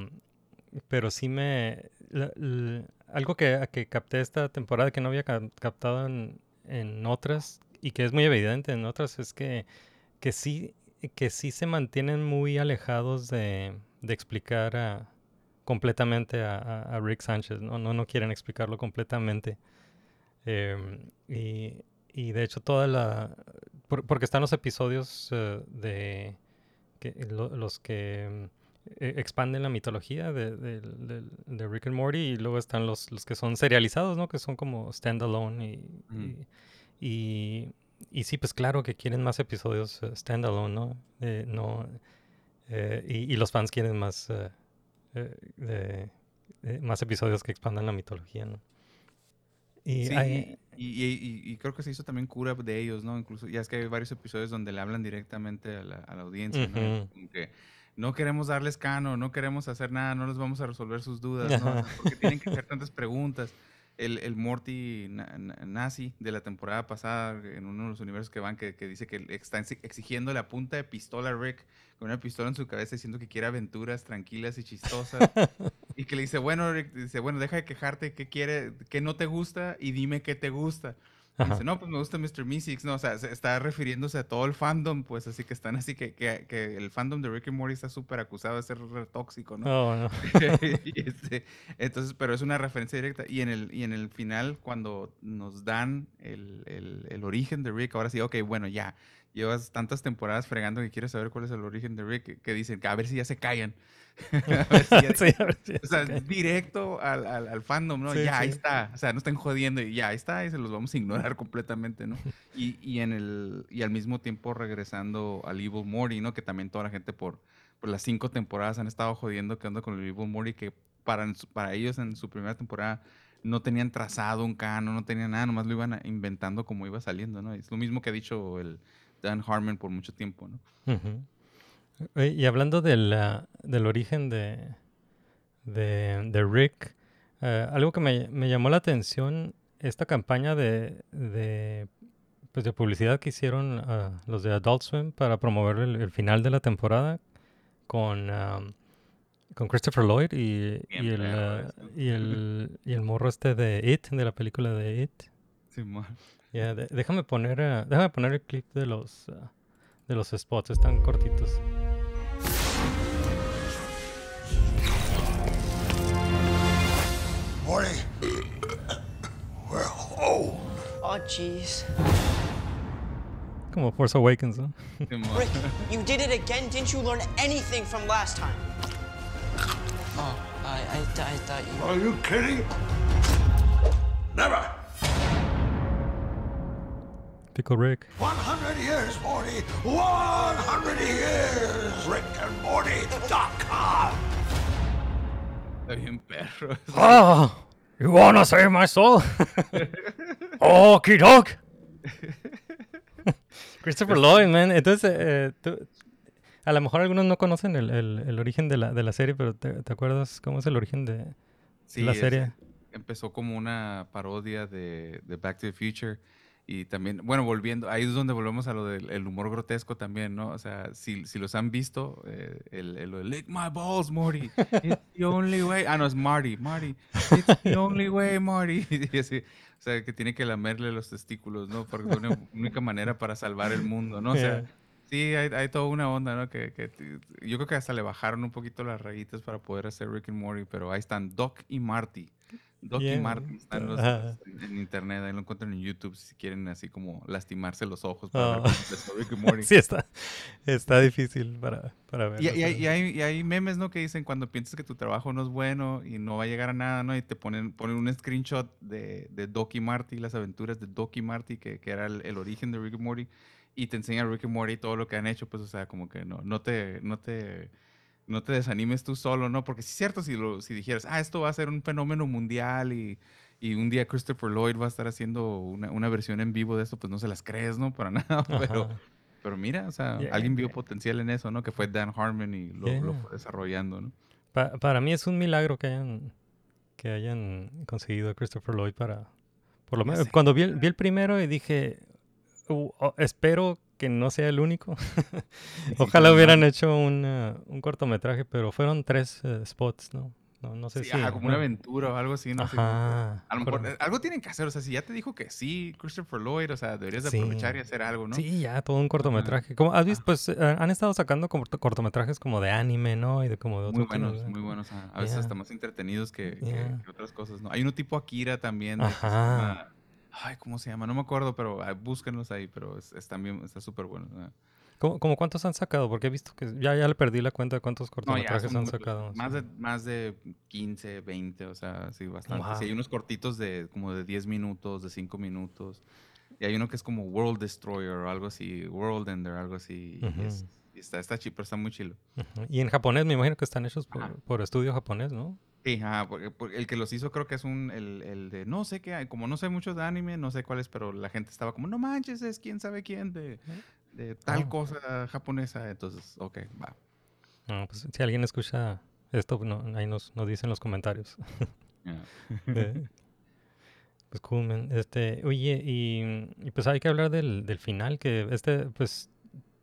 pero sí me... algo que, que capté esta temporada que no había cap- captado en, en otras y que es muy evidente en otras es que, que sí que sí se mantienen muy alejados de, de explicar a- completamente a, a- a Rick Sánchez, ¿no? No, no quieren explicarlo completamente. Em, y, y de hecho toda la... por- porque están los episodios eh, de... Que, lo- los que eh, expanden la mitología de, de- de- de Rick and Morty y luego están los, los que son serializados, ¿no? Que son como standalone y, y, y, y sí, pues claro que quieren más episodios eh, standalone, ¿no? Eh, no eh, y, y los fans quieren más, eh, eh, más episodios que expandan la mitología, ¿no? Y Sí, hay- y, y- creo que se hizo también cura de ellos, ¿no? Incluso ya es que hay varios episodios donde le hablan directamente a la, a la audiencia, ¿no? Como que no queremos darles cano, no queremos hacer nada, no les vamos a resolver sus dudas, ¿no? Porque tienen que hacer tantas preguntas. El, el Morty na- na- nazi de la temporada pasada, en uno de los universos que van, que, que dice que está exi- exigiendo la punta de pistola a Rick, con una pistola en su cabeza, diciendo que quiere aventuras tranquilas y chistosas. y que le dice, bueno, Rick, dice, bueno, deja de quejarte, ¿qué quiere, qué no te gusta? Y dime qué te gusta. Ajá. dice, no, pues me gusta Mr. Meeseeks, no, o sea, se está refiriéndose a todo el fandom, pues así que están así que, que, que el fandom de Rick and Morty está súper acusado de ser tóxico, ¿no? Oh, no. Este, entonces, pero es una referencia directa. Y en el, y en el final, cuando nos dan el, el- el origen de Rick, ahora sí, ok, bueno, ya, llevas tantas temporadas fregando que quieres saber cuál es el origen de Rick, que, que dicen, que a ver si ya se callan. Sí, o sea, directo al, al, al fandom, ¿no? Sí, ya, ahí está. O sea, no estén jodiendo y ya, ahí está, y se los vamos a ignorar completamente, ¿no? Y, y, en el, y al mismo tiempo regresando al Evil Morty, ¿no? Que también toda la gente por, por las cinco temporadas han estado jodiendo que onda con el Evil Morty, que para, para ellos en su primera temporada no tenían trazado un canon, no tenían nada, nomás lo iban inventando como iba saliendo, ¿no? Es lo mismo que ha dicho el Dan Harmon por mucho tiempo, ¿no? Y hablando del, ah, del origen de, de, de Rick, eh, algo que me, me llamó la atención, esta campaña de, de, pues de publicidad que hicieron ah, los de Adult Swim para promover el, el final de la temporada con, con Christopher Lloyd y, y, el, ah, y, el, y el morro este de It, de la película de It. Ya, de- déjame poner ah, déjame poner el clip de los de los spots, están cortitos. Jeez. Como Force Awakens, ¿no? Rick, you did it again. Didn't you learn anything from last time? Oh, I, I, th- I thought you. Are you kidding? Never. Pickle Rick. 100 years, Morty. 100 years. RickandMorty.com. Está bien perro. Oh, you wanna save my soul? oh, dog. Christopher Lloyd, man. Entonces, eh, tú- a lo mejor algunos no conocen el, el- el origen de la, de la serie, pero te, te acuerdas cómo es el origen de, Sí, la es- serie? empezó como una parodia de, de Back to the Future. Y también, bueno, volviendo, ahí es donde volvemos a lo del el humor grotesco también, ¿no? O sea, si, si los han visto, eh, el, el, lo de, lick my balls, Morty. It's the only way. Ah, no, es Marty, Marty. It's the only way, Marty. Y así, o sea, que tiene que lamerle los testículos, ¿no? Porque es la única manera para salvar el mundo, ¿no? O sea, Yeah. sí, hay, hay toda una onda, ¿no? Que, que yo creo que hasta le bajaron un poquito las rayitas para poder hacer Rick and Morty, pero ahí están Doc y Marty. Están los- Ajá. en, internet, ahí lo encuentran en YouTube si quieren así como lastimarse los ojos para ver Oh. Rick and Morty. sí, está, está difícil para, para ver. Y, y hay, y hay- y hay memes, ¿no? Que dicen cuando piensas que tu trabajo no es bueno y no va a llegar a nada, ¿no? Y te ponen, ponen un screenshot de, de Doc y Marty, las aventuras de Doc y Marty, que, que era el, el origen de Rick and Morty, y te enseña Rick and Morty todo lo que han hecho, pues, o sea, como que no, no te, no te, no te desanimes tú solo, ¿no? Porque sí es cierto, si, lo, si dijeras, ah, esto va a ser un fenómeno mundial y, y un día Christopher Lloyd va a estar haciendo una, una versión en vivo de esto, pues no se las crees, ¿no? Para nada, pero... Ajá. Pero mira, o sea, Yeah. alguien vio potencial en eso, ¿no? Que fue Dan Harmon y lo, lo fue desarrollando, ¿no? Pa- para mí es un milagro que hayan, que hayan conseguido a Christopher Lloyd para... Por lo menos, cuando vi el, vi el primero y dije, "Uh, oh, espero que no sea el único. Ojalá sí, hubieran no. hecho un, eh, un cortometraje, pero fueron tres eh, spots, ¿no? No, no sé Sí, si... ajá, como una aventura o algo así, no sé. Ajá, A lo mejor eh, algo tienen que hacer, o sea, si ya te dijo que sí, Christopher Lloyd, o sea, deberías de Sí. aprovechar y hacer algo, ¿no? Sí, ya, todo un cortometraje. Como, ¿Has visto? Pues eh, han estado sacando corto- cortometrajes como de anime, ¿no? Y de como de otro Muy tipo buenos, de- muy buenos. A, a veces Yeah. hasta más entretenidos que, que- Yeah. que otras cosas, ¿no? Hay uno tipo Akira también. de Ajá. Ay, ¿cómo se llama? No me acuerdo, pero ah, búsquenlos ahí, pero es, es también, está súper bueno. ah. ¿Cómo, cómo cuántos han sacado? Porque he visto que ya, ya le perdí la cuenta de cuántos No, cortometrajes son han sacado. Más de, más de 15, 20, o sea, sí, bastante. Wow. Sí, hay unos cortitos de como de 10 minutos, de 5 minutos. Y hay uno que es como World Destroyer o algo así, World Ender, algo así. y Ujú. es- y está, está chido, pero está muy chilo. Ujú. Y en japonés me imagino que están hechos por, por estudio japonés, ¿no? Sí, ajá, porque, porque el que los hizo creo que es un, el, el de, no sé qué, como no sé mucho de anime, no sé cuál es, pero la gente estaba como, no manches, es quién sabe quién de, de tal Oh. cosa japonesa. Entonces, ok, va. No, pues, si alguien escucha esto, no, ahí nos, nos dice en los comentarios. De- Pues cool, man. Este, oye, y, y pues hay que hablar del, del final, que este, pues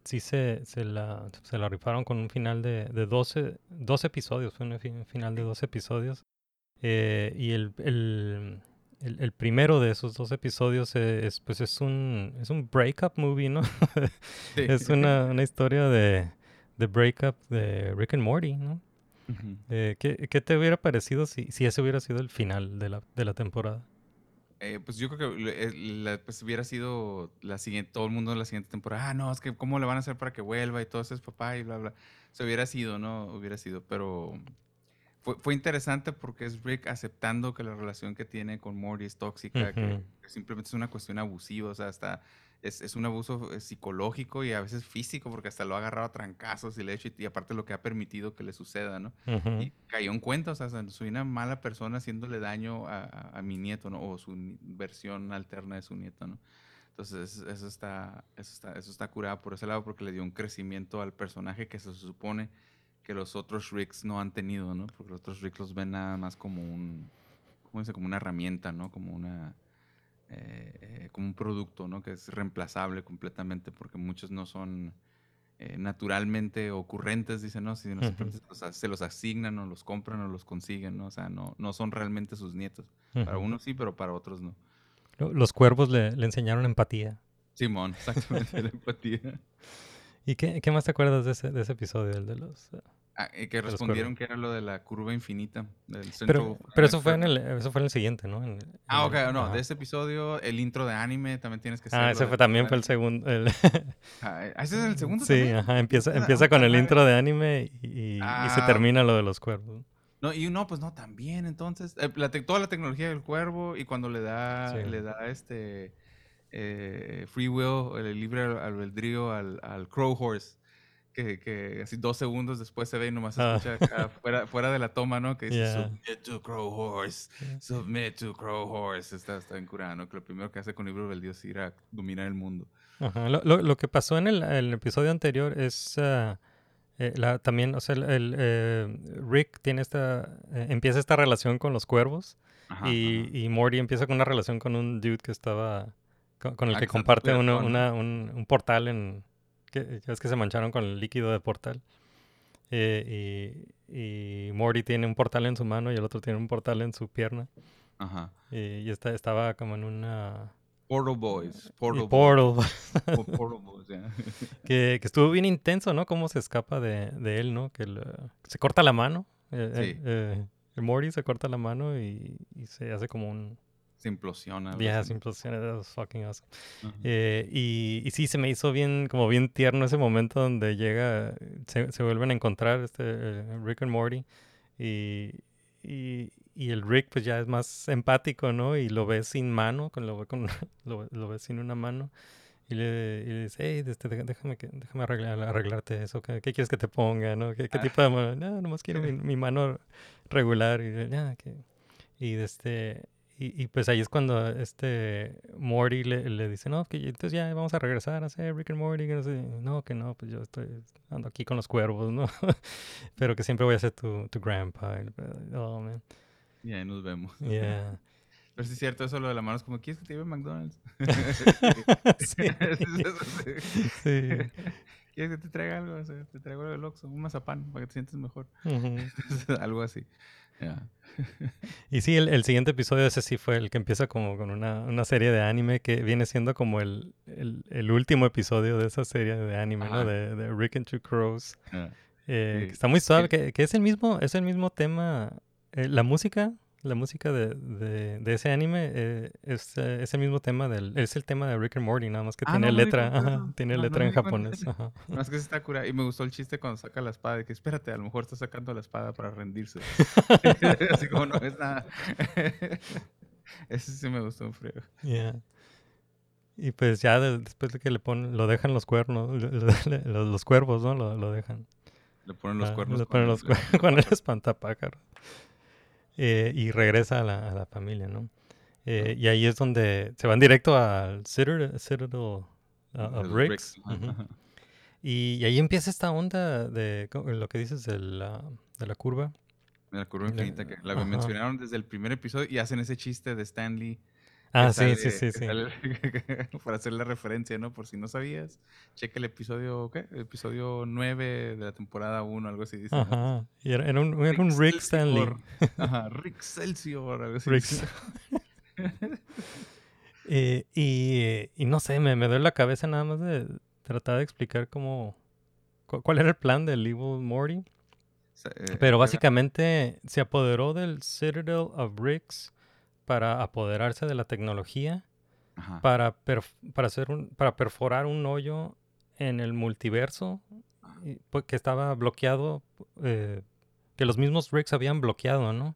sí se, se, la, se la rifaron con un final de, de 12, 12 episodios, fue un fi- un final de 12 episodios. Eh, y el, el, el, el primero de esos dos episodios eh, es, pues es un, es un breakup movie, ¿no? Sí. es una, una historia de, de breakup de Rick and Morty, ¿no? Ujú. Eh, ¿qué, qué te hubiera parecido si, si ese hubiera sido el final de la, de la temporada? Eh, pues yo creo que eh, la- pues hubiera sido la siguiente, todo el mundo en la siguiente temporada. Ah, no, es que cómo le van a hacer para que vuelva y todo eso es papá y bla, bla. Se hubiera sido, ¿no? Hubiera sido, pero fue, fue interesante porque es Rick aceptando que la relación que tiene con Morty es tóxica, que, simplemente es una cuestión abusiva, o sea, hasta es, es un abuso eh, psicológico y a veces físico porque hasta lo ha agarrado a trancazos y le ha hecho, y aparte lo que ha permitido que le suceda, ¿no? Ujú. Y cayó en cuenta, o sea, soy una mala persona haciéndole daño a, a- a mi nieto, ¿no? O su versión alterna de su nieto, ¿no? Entonces, eso está, eso está, eso está curado por ese lado porque le dio un crecimiento al personaje que se supone que los otros Ricks no han tenido, ¿no? Porque los otros Ricks los ven nada más como un, ¿cómo dice? Como una herramienta, ¿no? Como una, eh, eh, como un producto, ¿no? Que es reemplazable completamente porque muchos no son eh, naturalmente ocurrentes, dicen, ¿no? Sino Ujú. simplemente se los, a- se los asignan o los compran o los consiguen, ¿no? O sea, no, no son realmente sus nietos. Para unos sí, pero para otros no. Lo- Los cuervos le, le enseñaron empatía. Simón, exactamente, la empatía. ¿Y qué, qué más te acuerdas de ese, de ese episodio, el de los... eh, Ah, y que respondieron que era lo de la curva infinita. Del Pero, centro pero eso fue en el, eso fue en el siguiente, ¿no? En- Ah, ok, el- no, ajá. de ese episodio, el intro de anime también tienes que Ah, ese fue, también fue el segundo. el- Ah, ¿Ese es el segundo Sí, también? ajá, empieza, Ah, empieza con el intro de anime y, se Ah. termina lo de los cuervos. No, y no, pues no, también, entonces, eh, la toda la tecnología del cuervo y cuando le da, Sí. le da este eh, free will, el libre al- albedrío al, al Crow Horse, que, que así dos segundos después se ve y nomás se Ah. escucha acá fuera, fuera de la toma, ¿no? Que dice, Yeah. submit to Crow Horse, submit to Crow Horse, está, está bien curado, ¿no? Que lo primero que hace con libre albedrío es ir a dominar el mundo. Ajá, Lo, lo- lo que pasó en el, el episodio anterior es ah, eh, la, también, o sea, el, el, eh, Rick tiene esta, eh, empieza esta relación con los cuervos Ajá, y, y Morty empieza con una relación con un dude que estaba, con, con el Ah, que comparte uno- una, un, un portal en, que ya ves que se mancharon con el líquido de portal. Eh, y, y Morty tiene un portal en su mano y el otro tiene un portal en su pierna. Ajá. Y, y está, estaba como en una... Portal Boys. Portal Portal. Boys. Portal Boys, ya. que, que estuvo bien intenso, ¿no? Cómo se escapa de, de él, ¿no? Que se corta la mano. eh, Sí. eh, eh, el Morty se corta la mano y, y se hace como un... Se implosiona. algo Yeah, así. se implosiona. That was fucking awesome. Ajá. Eh, y, y sí, se me hizo bien, como bien tierno ese momento donde llega, se, se vuelven a encontrar este eh, Rick and Morty y, y, y el Rick pues ya es más empático, ¿no? Y lo ve sin mano, con, lo, ve con, lo, lo ve sin una mano y le, y le dice, hey, este, déjame, que, déjame arreglar- arreglarte eso, ¿qué, qué quieres que te ponga, no? ¿Qué, qué Ah. tipo de mano? No, nomás quiero mi, mi mano regular y, ya, que... y este... Y, y pues ahí es cuando este Morty le, le dice, no, que entonces ya vamos a regresar a hacer Rick and Morty. Que no, sé. no, que no, pues yo estoy ando aquí con los cuervos, ¿no? Pero que siempre voy a ser tu, tu grandpa. Y, Oh, man. Y ahí nos vemos. Yeah. Pero sí es cierto eso lo de la mano, es como, ¿quieres que te lleve a McDonald's? Sí. Sí. ¿Quieres que te traiga algo? O sea, te traigo algo del Oxxo, un mazapán, para que te sientes mejor. Ujú. algo así. Y sí, el, el siguiente episodio ese sí fue el que empieza como con una, una serie de anime que viene siendo como el, el, el último episodio de esa serie de anime, ¿no? Ajá. De, de Rick and Two Crows. Ah, Eh, sí. que está muy suave, Sí. que, que es el mismo, es el mismo tema. eh, la música, la música de, de, de ese anime eh, es, eh, es el mismo tema del, es el tema de Rick and Morty, nada más que Ah, tiene no letra, ajá, tiene No, letra en japonés, ajá. Es que sí está cura. Y me gustó el chiste cuando saca la espada, de que espérate, a lo mejor está sacando la espada para rendirse. Así como no es nada. Ese sí me gustó un frío. Yeah. Y pues ya de- después de que le ponen, lo dejan los cuernos, le- le- le- los, cuervos, ¿no? Lo, lo dejan. Le ponen los Ah, cuernos. Le ponen los cuernos con el espantapájaro. Eh, y regresa a la, a la familia, ¿no? Eh, y ahí es donde se van directo al Citadel, Citadel uh, of. Y, y ahí empieza esta onda de lo que dices de la, de la curva. De la curva infinita que la mencionaron desde el primer episodio y hacen ese chiste de Stanley Ah, sí, sale- sí, sí, sí. para hacer la referencia, ¿no? Por si no sabías, cheque el episodio, ¿qué? El episodio 9 de la temporada 1, algo así dice. ¿no? Ajá. Y era, era un, era un Rick Stanley. Ajá, Rick Celsior, algo así. Rick. Eh, y, y no sé, me, me duele la cabeza nada más de tratar de explicar cómo, cu- cuál era el plan del Evil Morty. eh, Pero básicamente se apoderó del Citadel of Bricks para apoderarse de la tecnología Ajá. para, perf- para, hacer un, para perforar un hoyo en el multiverso y, pues, que estaba bloqueado, eh, que los mismos Bricks habían bloqueado, ¿no?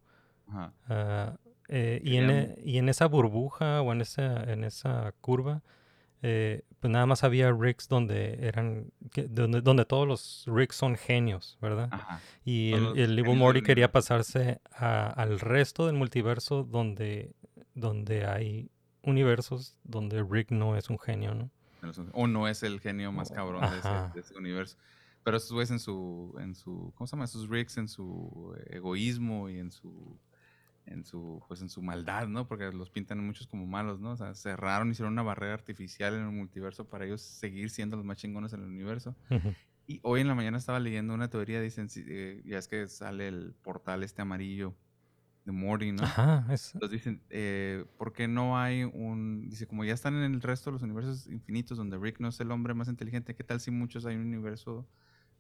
Ajá. Ah, eh, y, en, e- y en esa burbuja o en esa, en esa curva, eh, pues nada más había rigs donde eran, que- donde, donde todos los rigs son genios, ¿verdad? Ajá. Y el, el Morty quería pasarse a- al resto del multiverso donde, donde hay universos donde Rick no es un genio, ¿no? O no es el genio más cabrón de ese, Ajá. de ese universo. Pero esos güeyes en su, en su, ¿cómo se llama? Esos Ricks en su egoísmo y en su, en su, pues en su maldad, ¿no? Porque los pintan muchos como malos, ¿no? O sea, cerraron, hicieron una barrera artificial en el multiverso para ellos seguir siendo los más chingones en el universo. Y hoy en la mañana estaba leyendo una teoría, dicen, eh, ya es que sale el portal este amarillo de Morty, ¿no? Ajá, es- Entonces dicen, eh, ¿por qué no hay un... Dice, como ya están en el resto de los universos infinitos donde Rick no es el hombre más inteligente, ¿qué tal si muchos hay un universo.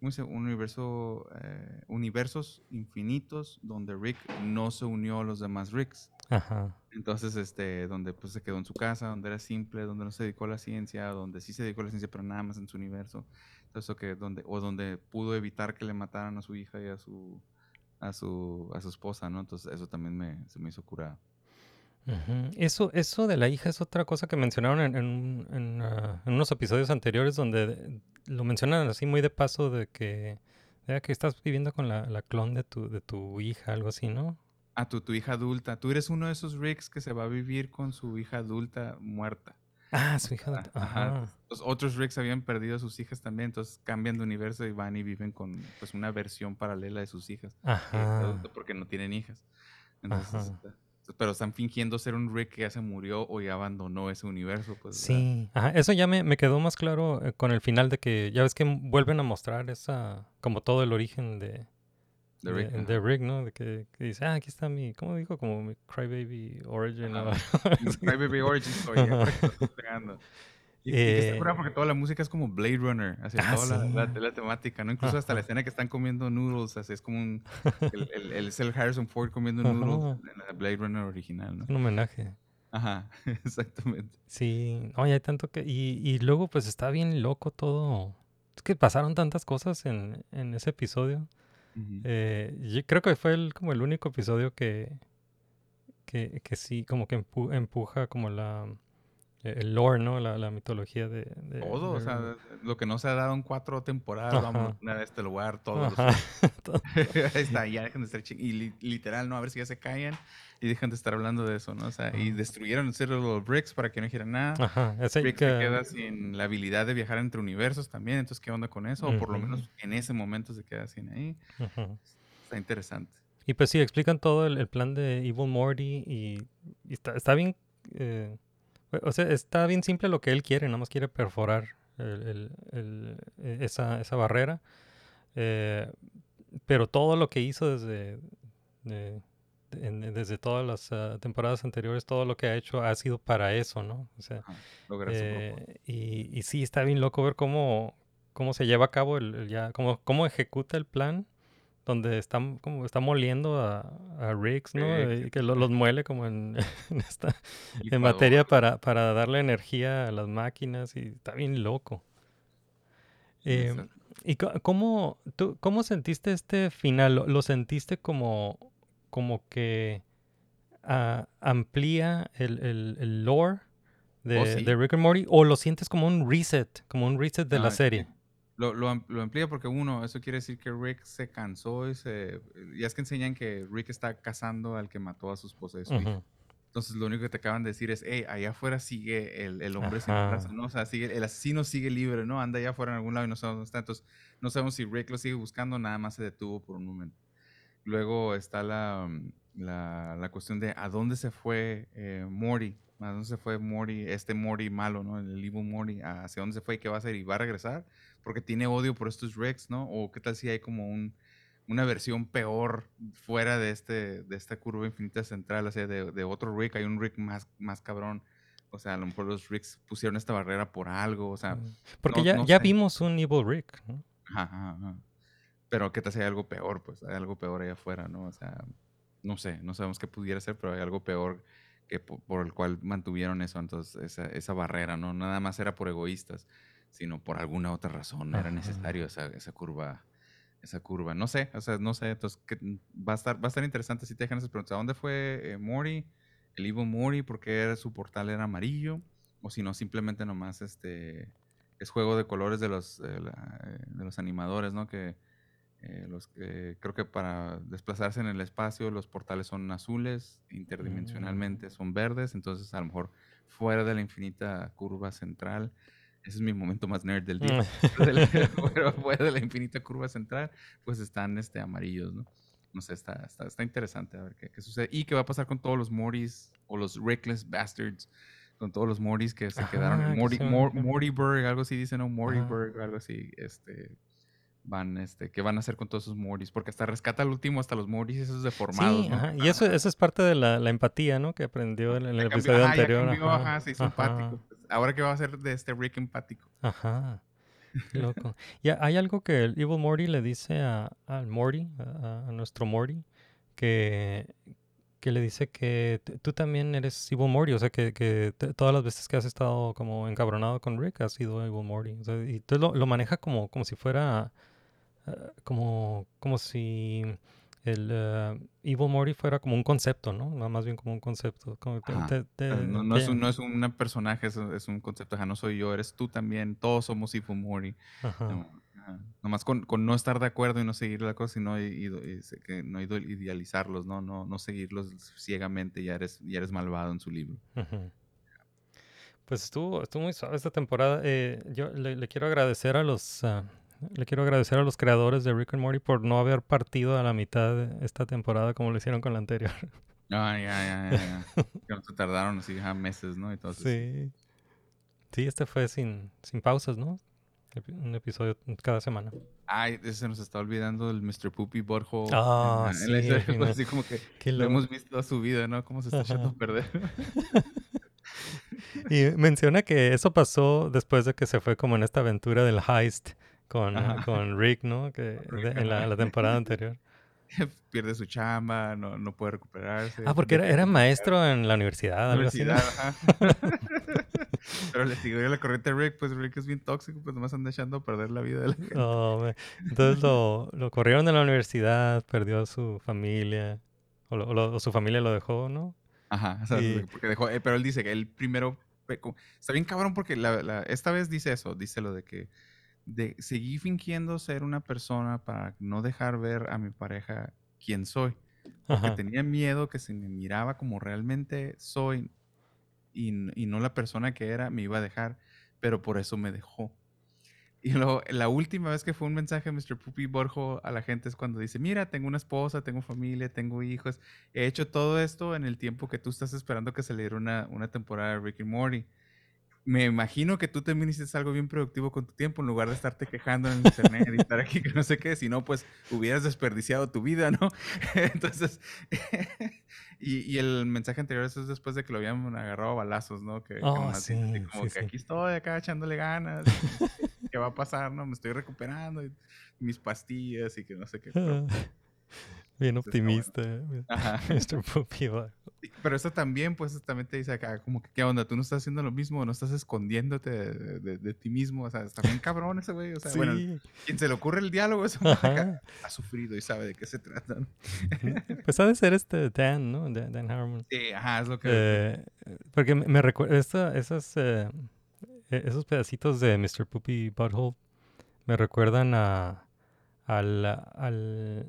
Un universo, eh, universos infinitos donde Rick no se unió a los demás Ricks? Ajá. Entonces, este, donde pues se quedó en su casa, donde era simple, donde no se dedicó a la ciencia, donde sí se dedicó a la ciencia, pero nada más en su universo. Entonces, que donde, o donde pudo evitar que le mataran a su hija y a su, a su, a su esposa, ¿no? Entonces, eso también me, se me hizo curado. Eso, eso de la hija es otra cosa que mencionaron en, en en, ah, en unos episodios anteriores donde lo mencionan así muy de paso de que, ya que estás viviendo con la, la clon de tu, de tu hija, algo así, ¿no? A tu, tu hija adulta. Tú eres uno de esos Ricks que se va a vivir con su hija adulta muerta. Ah, su hija adulta, ajá. Los otros Ricks habían perdido a sus hijas también, entonces cambian de universo y van y viven con pues una versión paralela de sus hijas. Ajá. porque no tienen hijas. Entonces, Ajá. Pero están fingiendo ser un Rick que ya se murió o ya abandonó ese universo. Pues. Sí, ajá, eso ya me, me quedó más claro eh, con el final de que ya ves que vuelven a mostrar esa, como todo el origen de, De Rick, de, ajá. de Rick, ¿no? De que, que dice, ah, aquí está mi, ¿cómo dijo? Como mi Crybaby Origin. Crybaby Origin estoy pegando. Y, y que está Eh, curada porque toda la música es como Blade Runner, así Ah, toda la, sí. la- la temática, ¿no? Incluso hasta la escena que están comiendo noodles, así es como un, el, el- el- es el Harrison Ford comiendo noodles en la Blade Runner original, ¿no? Un homenaje. Ajá, exactamente. Sí, y hay tanto que... Y, y luego pues está bien loco todo. Es que pasaron tantas cosas en, en ese episodio. Eh, yo creo que fue el, como el único episodio que, que, que sí, como que empu- empuja como la... El lore, ¿no? La, la mitología de... de- Todo, o de- sea, lo que no se ha dado en cuatro temporadas, Ajá. vamos a poner a este lugar todos. Ajá. los- Ahí está, ya dejan de estar ching- Y li- literal, ¿no? A ver si ya se callan y dejan de estar hablando de eso, ¿no? O sea, y destruyeron el Citadel of Bricks para que no dijeran nada. Ajá, ese Rick que- se queda sin la habilidad de viajar entre universos también, entonces, ¿qué onda con eso? O por lo menos en ese momento se queda sin ahí. Está interesante. Y pues sí, explican todo el, el plan de Evil Morty y, y está, está bien, eh, o sea, está bien simple lo que él quiere, nada más quiere perforar el- el- el- eh, esa, esa barrera. eh, pero todo lo que hizo desde, de- de- en- desde todas las ah, temporadas anteriores, todo lo que ha hecho ha sido para eso, ¿no? O sea, eh, y, y sí, está bien loco ver cómo, cómo se lleva a cabo el, el ya, cómo, cómo ejecuta el plan donde está, m- como está moliendo a, a Riggs, ¿no? Y que lo- los muele como en, en esta en materia para, para darle energía a las máquinas y está bien loco. Eh. ¿Y cómo, tú, cómo sentiste este final? ¿Lo, lo sentiste como, como que ah, amplía el, el, el lore de, Oh, sí. de Rick and Morty? ¿O lo sientes como un reset, como un reset de la Ah, serie? Lo, lo, lo amplía porque uno, eso quiere decir que Rick se cansó y se... Ya es que enseñan que Rick está cazando al que mató a su esposa y su hija. Ujú. Entonces lo único que te acaban de decir es, hey, allá afuera sigue el, el hombre sin Ajá. raza, ¿no? O sea, sigue, el asesino sigue libre, ¿no? Anda allá afuera en algún lado y no sabemos dónde está. Entonces no sabemos si Rick lo sigue buscando, nada más se detuvo por un momento. Luego está la, mm, la, la cuestión de a dónde se fue eh, Morty. ¿A dónde se fue Morty, este Morty malo, ¿no? El Evil Morty, hacia dónde se fue y qué va a hacer y va a regresar porque tiene odio por estos Ricks, ¿no? O qué tal si hay como un, una versión peor fuera de, este, de esta curva infinita central, o sea, de, de otro Rick, hay un Rick más, más cabrón. O sea, a lo mejor los Ricks pusieron esta barrera por algo, o sea... Porque no- ya, no ya sé. vimos un Evil Rick. ¿no? Ajá, ajá, ajá. Pero qué tal si hay algo peor, pues hay algo peor allá afuera, ¿no? O sea, no sé, no sabemos qué pudiera ser, pero hay algo peor que po- por, el cual mantuvieron eso, entonces esa, esa barrera, ¿no? Nada más era por egoístas, sino por alguna otra razón, era necesario esa, esa curva, esa curva. No sé, o sea, no sé, entonces va a estar, va a estar interesante si te dejan esas preguntas. ¿A dónde fue eh, Mori? El Evil Mori, ¿por qué era, su portal era amarillo? O si no, simplemente nomás este es juego de colores de los, eh, la- eh, de los animadores, ¿no? Que eh, los que creo que para desplazarse en el espacio los portales son azules, interdimensionalmente son verdes, entonces a lo mejor fuera de la infinita curva central, ese es mi momento más nerd del día, fuera de la- fuera- fuera de la infinita curva central, pues están este, amarillos, ¿no? No sé, está, está, está interesante a ver qué, qué sucede. Y qué va a pasar con todos los Mortys o los Reckless Bastards, con todos los Mortys que se quedaron. Ajá, en que Morty, se- Mor- Mortyburg, algo así dicen, ¿no? Mortyburg, algo así, este van, este, ¿qué van a hacer con todos esos Mortys? Porque hasta rescata al último hasta los Mortys esos deformados, Sí, ¿no? ajá, y eso, eso es parte de la, la empatía, ¿no? Que aprendió en, en el cambió- episodio ajá, anterior. cambió, ajá, ajá, se hizo ajá, empático. pues. Ahora qué va a hacer de este Rick empático. Ajá. Qué loco. Y ha- hay algo que el Evil Morty le dice a, al Morty, a, a nuestro Morty, que, que le dice que tú también eres Evil Morty. O sea, que, que todas las veces que has estado como encabronado con Rick has sido Evil Morty. O sea, y entonces lo, lo maneja como, como si fuera, como, como si el eh, Evil Morty fuera como un concepto, ¿no? No, Más bien como un concepto. Como te- Ajá. te- te- O sea, no, no es un, no es un personaje, es, un- es un concepto. Ajá, no soy yo, eres tú también. Todos somos Evil Morty. Ajá. No, ajá. Nomás con, con no estar de acuerdo y no seguir la cosa, sino y se- que no idealizarlos, ¿no? No, no seguirlos ciegamente, ya eres, ya eres malvado en su libro. Pues estuvo, estuvo muy suave esta temporada. Eh, yo le, le quiero agradecer a los ah, le quiero agradecer a los creadores de Rick and Morty por no haber partido a la mitad de esta temporada como lo hicieron con la anterior. Ah, ya, ya, ya, ya. se tardaron así ajá, meses, ¿no? Entonces, Sí. Sí, este fue sin, sin pausas, ¿no? Un episodio cada semana. Ay, se nos está olvidando el Mr. Poopy Butthole. Ah, en la- en sí, la historia, así como que Qué lo hemos visto a su vida, ¿no? Cómo se está echando a perder. Y menciona que eso pasó después de que se fue como en esta aventura del heist con, Ajá. con Rick, ¿no? Que de- en la, la temporada anterior. Pierde su chamba, no, no puede recuperarse. Ah, porque era, era maestro en la universidad, algo así. ¿no? Universidad, ajá. Pero le siguió la corriente a Rick, pues Rick es bien tóxico, pues nomás anda echando a perder la vida de la gente. Oh, Entonces lo, lo corrieron de la universidad, perdió a su familia, o, lo- o lo- o su familia lo dejó, ¿no? Ajá, o sea, Y- porque dejó, eh, pero él dice que él primero, está bien cabrón porque la- la- esta vez dice eso, dice lo de que de seguí fingiendo ser una persona para no dejar ver a mi pareja quién soy, porque Ajá. tenía miedo que si me miraba como realmente soy y, y no la persona que era, me iba a dejar, pero por eso me dejó. Y luego, la última vez que fue un mensaje de Mr. Puppy Borjo a la gente es cuando dice, mira, tengo una esposa, tengo familia, tengo hijos, he hecho todo esto en el tiempo que tú estás esperando que saliera una, una temporada de Rick and Morty. Me imagino que tú también hiciste algo bien productivo con tu tiempo en lugar de estarte quejando en el internet y estar aquí que no sé qué, si no, pues hubieras desperdiciado tu vida, ¿no? Entonces, y, y el mensaje anterior eso es después de que lo habían agarrado a balazos, ¿no? Que, Oh, así como sí, que sí. aquí estoy acá echándole ganas, ¿qué va a pasar? No, me estoy recuperando, y mis pastillas y que no sé qué. pero- Bien bueno. optimista, eh, Ajá. Mr. Pero eso también, pues, también te dice acá, como que, ¿qué onda? Tú no estás haciendo lo mismo, no estás escondiéndote de, de- de ti mismo, o sea, está bien cabrón ese güey, o sea, bueno, Sí. quien se le ocurre el diálogo, es un güey acá, ha sufrido y sabe de qué se trata. Pues ha de ser este Dan, ¿no? Dan, Dan Harmon. Sí, ajá, es lo que... Eh, porque me, me recuerda, esas, eh, e- esos pedacitos de Mr. Poopy Butthole me recuerdan a, al, al,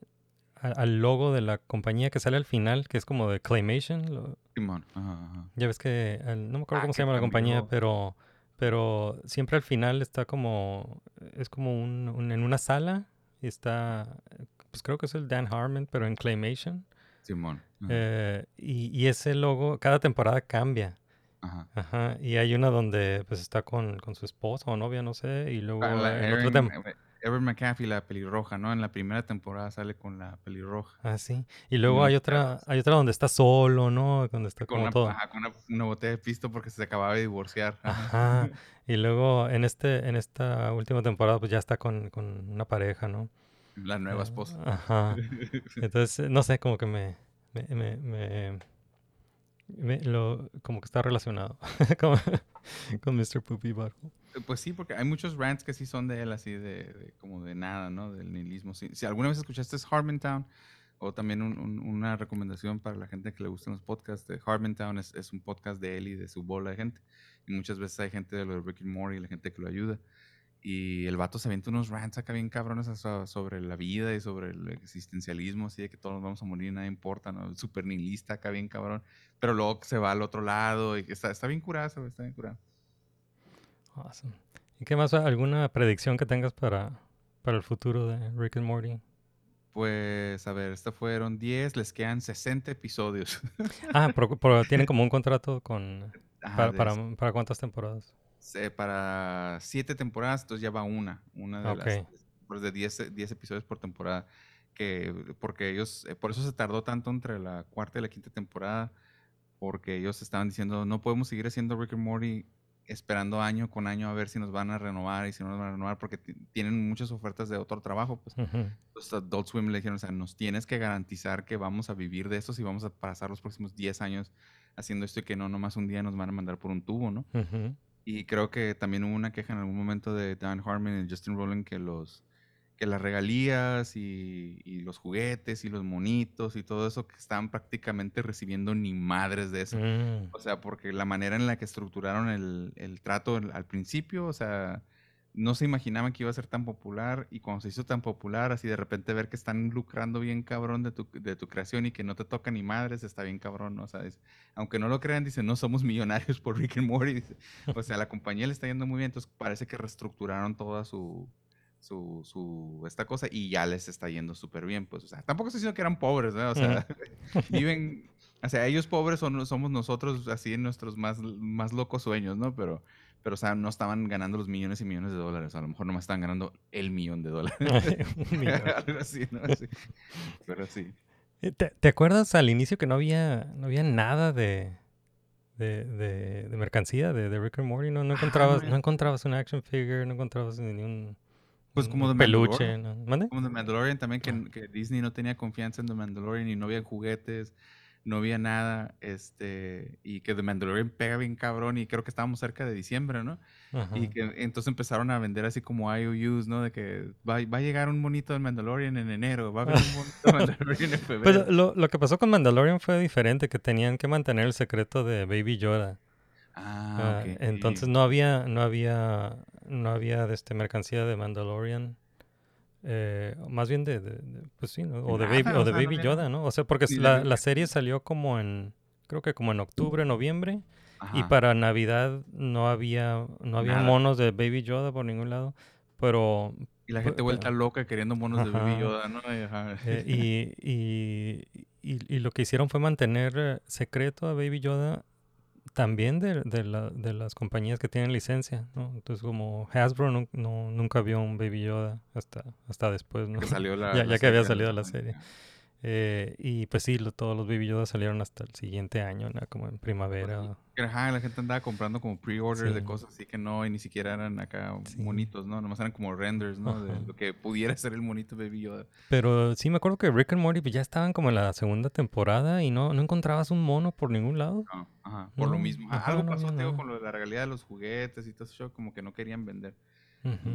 al- logo de la compañía que sale al final, que es como de Claymation. lo- Simón, ajá, ajá. ya ves que, el- no me acuerdo Ah, cómo se llama la compañía, pero, pero siempre al final está como, es como un, un- en una sala y está, pues creo que es el Dan Harmon, pero en Claymation. Simón. Eh, y, y ese logo, cada temporada cambia. Ajá. Ajá. Y hay una donde pues está con, con su esposa o novia, no sé. Y luego Ah, la en eh, Erin McCaffrey, la pelirroja, ¿no? En la primera temporada sale con la pelirroja. Ah, sí. Y luego hay otra, hay otra donde está solo, ¿no? Donde está Con como una, todo. ajá, con una, una botella de pisto porque se acababa de divorciar. Ajá. Y luego en este, en esta última temporada, pues ya está con, con una pareja, ¿no? La nueva Ah, esposa. Ajá. Entonces, no sé, como que me, me, me, me- me- lo, como que está relacionado con, con Mr. Poopy Butthole. Eh, Pues sí, porque hay muchos rants que sí son de él, así de, como de nada, ¿no? Del nihilismo. Si, alguna vez escuchaste Harmontown, o también un- un- una recomendación para la gente que le gustan los podcasts de Harmontown, es, es un podcast de él y de su bola de gente. Y muchas veces hay gente de lo de Rick and Morty, la gente que lo ayuda. Y el vato se avienta unos rants acá bien cabrones so- sobre la vida y sobre el existencialismo, así de que todos nos vamos a morir, nada importa, ¿no? Súper nihilista acá bien cabrón. Pero luego se va al otro lado y está, está bien curado, está bien curado. Awesome. ¿Y qué más? ¿Alguna predicción que tengas para, para el futuro de Rick and Morty? Pues, a ver, estos fueron 10, les quedan 60 episodios. Ah, pero, pero tienen como un contrato con... Para, para, eso. ¿Para cuántas temporadas? Se- para 7 temporadas, entonces ya va una. Una de Ok. las de 10, eh, 10 episodios por temporada. Que, porque ellos, eh, por eso se tardó tanto entre la cuarta y la quinta temporada. Porque ellos estaban diciendo, no podemos seguir haciendo Rick and Morty esperando año con año a ver si nos van a renovar y si no nos van a renovar, porque ti- tienen muchas ofertas de otro trabajo. Pues. Ujú. Entonces Adult Swim le dijeron, o sea, nos tienes que garantizar que vamos a vivir de esto si vamos a pasar los próximos 10 años haciendo esto y que no nomás un día nos van a mandar por un tubo, ¿no? Ujú. Y creo que también hubo una queja en algún momento de Dan Harmon y Justin Roiland que los que las regalías y, y los juguetes y los monitos y todo eso que estaban prácticamente recibiendo ni madres de eso. Mm. O sea, porque la manera en la que estructuraron el, el trato al al principio, o sea, no se imaginaban que iba a ser tan popular y cuando se hizo tan popular, así de repente ver que están lucrando bien cabrón de tu, de tu creación y que no te toca ni madres, está bien cabrón, ¿no? O sea, es- aunque no lo crean, dicen, no somos millonarios por Rick and Morty. dice. O sea, la compañía le está yendo muy bien, entonces parece que reestructuraron toda su, su, su, esta cosa y ya les está yendo súper bien, pues, o sea, tampoco estoy diciendo que eran pobres, ¿no? O sea, viven, o sea, ellos pobres son, somos nosotros así en nuestros más, más locos sueños, ¿no? Pero, pero, o sea, no estaban ganando los millones y millones de dólares, a lo mejor nomás estaban ganando el millón de dólares. Un millón. Algo así, ¿no? Así. Pero sí. Eh, ¿Te, te acuerdas al inicio que no había, no había nada de, de, de, de mercancía de, de Rick and Morty? No, no, encontrabas, no. no encontrabas un action figure, no encontrabas ni un, Pues un como de peluche. Como The Mandalorian también, que, que Disney no tenía confianza en The Mandalorian y no había juguetes, no había nada, este, y que The Mandalorian pega bien cabrón y creo que estábamos cerca de diciembre, ¿no? Ajá. Y que entonces empezaron a vender así como IOUs, ¿no? De que va, va a llegar un monito de Mandalorian en enero, va a haber un monito de Mandalorian en febrero. Pues lo, lo que pasó con Mandalorian fue diferente, que tenían que mantener el secreto de Baby Yoda. Ah, Ah. Entonces no había, no había, no había de este mercancía de Mandalorian. Eh, más bien de, de- de- pues sí, ¿no? o de Baby, o de Baby Yoda. ¿no? O sea, porque la, la serie salió como en, creo que como en octubre, noviembre, y para Navidad no había, no había Nada. monos de Baby Yoda por ningún lado, pero... Y la gente vuelta loca queriendo monos de Baby. Yoda, ¿no? Eh, y, y, y- y lo que hicieron fue mantener eh, secreto a Baby Yoda también de, de, la- de las compañías que tienen licencia, ¿no? Entonces como Hasbro no, no- nunca vio un Baby Yoda hasta, hasta después, ¿no? Que salió la- ya, la ya que había salido la serie. Eh, y pues sí, lo- todos los Baby Yoda salieron hasta el siguiente año, ¿no? Como en primavera. Ajá, la gente andaba comprando como pre-order de cosas así que no, y ni siquiera eran acá monitos, ¿no? Nomás eran como renders, ¿no? De lo que pudiera ser el monito Baby Yoda. Pero sí me acuerdo que Rick and Morty pues, ya estaban como en la segunda temporada y no, no encontrabas un mono por ningún lado. No, ajá, por lo mismo. Algo pasó, había te digo, nada. con lo de la regalía de los juguetes y todo eso, como que no querían vender.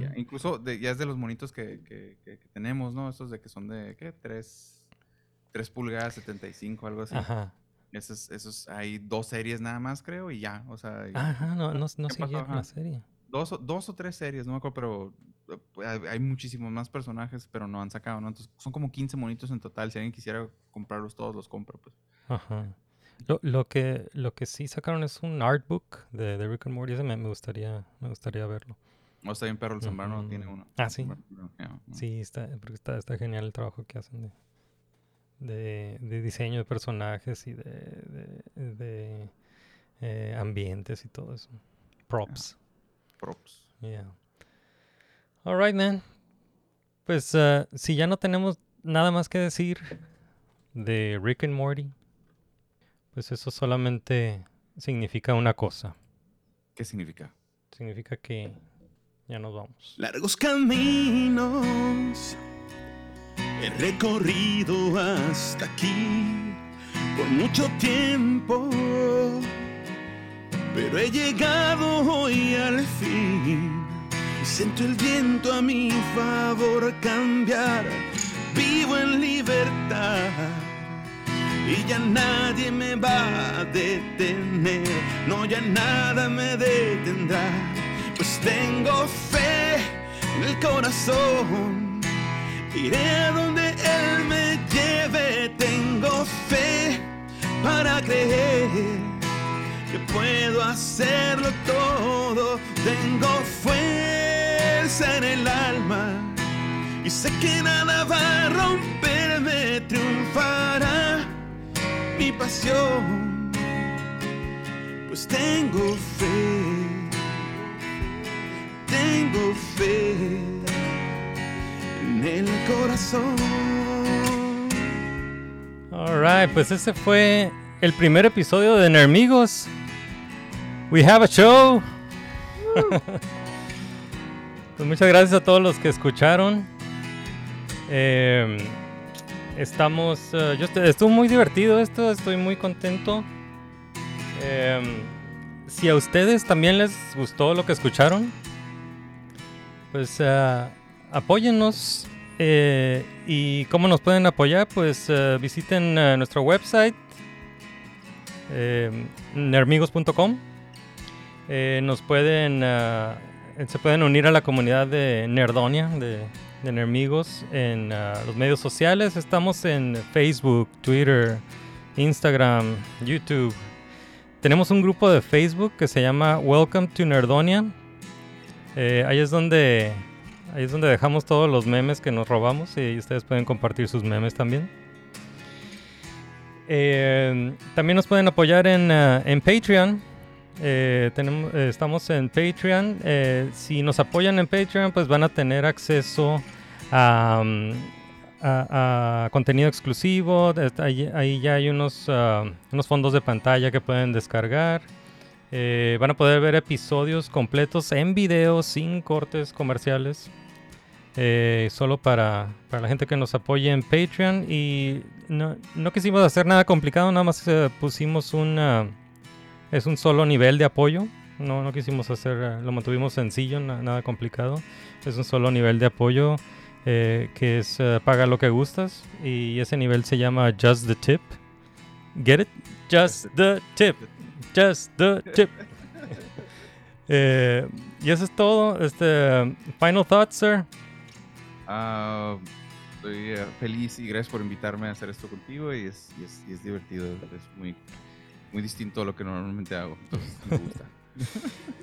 Ya, Incluso de- ya es de los monitos que, que, que- que tenemos, ¿no? Estos de que son de, ¿qué? 3, pulgadas, 75, algo así. Ajá. Esos, esos, hay dos series nada más, creo, y ya, o sea... Ajá, no, no, no siguieron la serie. Dos, o- dos o tres series, no me acuerdo, pero eh, hay, muchísimos más personajes, pero no han sacado, ¿no? Entonces son como 15 monitos en total. Si alguien quisiera comprarlos todos, los compra, pues. Ajá. Lo, lo que lo que sí sacaron es un artbook de, de Rick and Morty. Ese me, me gustaría me gustaría verlo. O está bien, perro, el Zambrano Ujú. tiene uno. Ah, sí. Sí, está, porque está, está genial el trabajo que hacen de, de, de diseño de personajes y de, de, de, eh, ambientes y todo eso. Props. Props. Yeah. All right, man. Pues uh, si ya no tenemos nada más que decir de Rick and Morty, pues eso solamente significa una cosa. ¿Qué significa? Significa que ya nos vamos. Largos caminos he recorrido hasta aquí por mucho tiempo, pero he llegado hoy al fin. Y siento el viento a mi favor cambiar, vivo en libertad. Y ya nadie me va a detener, no ya nada me detendrá, pues tengo fe en el corazón. Iré a donde Él me lleve, tengo fe para creer que puedo hacerlo todo. Tengo fuerza en el alma y sé que nada va a romperme, triunfará mi pasión, pues tengo fe, tengo fe en el corazón. Alright, pues ese fue el primer episodio de Nermigos. We have a show. pues muchas gracias a todos los que escucharon. Eh, estamos. eh, yo estu- estuvo muy divertido esto, estoy muy contento. Eh, si a ustedes también les gustó lo que escucharon, pues apóyennos. eh, ¿Y cómo nos pueden apoyar? Pues eh, visiten eh, nuestro website, eh, nermigos.com. Nos pueden, se pueden unir a la comunidad de Nerdonia, de, de Nermigos, en los medios sociales. Estamos en Facebook, Twitter, Instagram, YouTube. Tenemos un grupo de Facebook que se llama Welcome to Nerdonia. Ahí es donde ahí es donde dejamos todos los memes que nos robamos y ustedes pueden compartir sus memes también. Eh, también nos pueden apoyar en, ah, en Patreon. Eh, tenemos, eh, estamos en Patreon. Eh, si nos apoyan en Patreon, pues van a tener acceso a, mm, a- contenido exclusivo. Ahí ya hay unos, ah, unos fondos de pantalla que pueden descargar. Eh, van a poder ver episodios completos en video sin cortes comerciales. eh, solo para, para la gente que nos apoye en Patreon. Y no, no quisimos hacer nada complicado, nada más eh, pusimos una... Es un solo nivel de apoyo. No, no quisimos hacer, eh, lo mantuvimos sencillo, na- nada complicado. Es un solo nivel de apoyo eh, que es eh, paga lo que gustas. Y ese nivel se llama Just the Tip. Get it? Just the tip. Just the tip. Eh, y eso es todo. Este, final thoughts, sir. Ah, estoy eh, feliz y gracias por invitarme a hacer esto contigo y es, y es, y es divertido, es muy, muy distinto a lo que normalmente hago, entonces me gusta.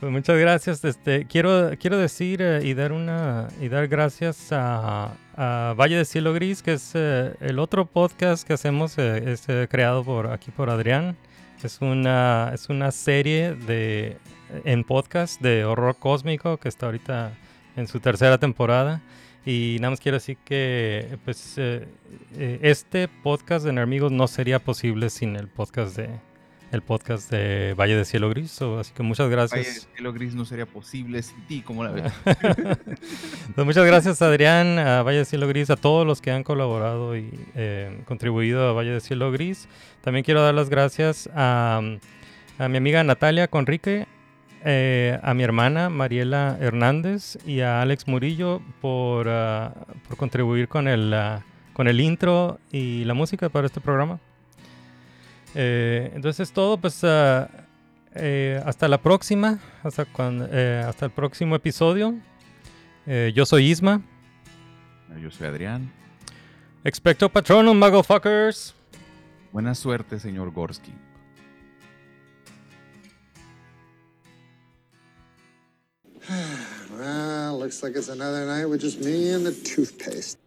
Pues muchas gracias. Este, quiero, quiero decir eh, y dar una y dar gracias a, a Valle de Cielo Gris, que es eh, el otro podcast que hacemos, eh, es eh, creado por aquí por Adrián. Es una, es una serie de en podcast de horror cósmico que está ahorita en su tercera temporada. Y nada más quiero decir que pues eh, eh, este podcast de Nermigos no sería posible sin el podcast de el podcast de Valle de Cielo Gris. So, así que muchas gracias. Valle de cielo gris no sería posible sin ti, como la ves? Pues muchas gracias Adrián, a Valle de Cielo Gris, a todos los que han colaborado y eh, contribuido a Valle de Cielo Gris. También quiero dar las gracias a, a mi amiga Natalia Conrique, eh, a mi hermana Mariela Hernández y a Alex Murillo por, ah, por contribuir con el, ah, con el intro y la música para este programa. Eh, entonces es todo, pues ah, eh, hasta la próxima, hasta, cuando, eh, hasta el próximo episodio. Yo soy Isma. Yo soy Adrián. Expecto Patronum, motherfuckers. Buena suerte, señor Gorsky. Well, looks like it's another night with just me and the toothpaste.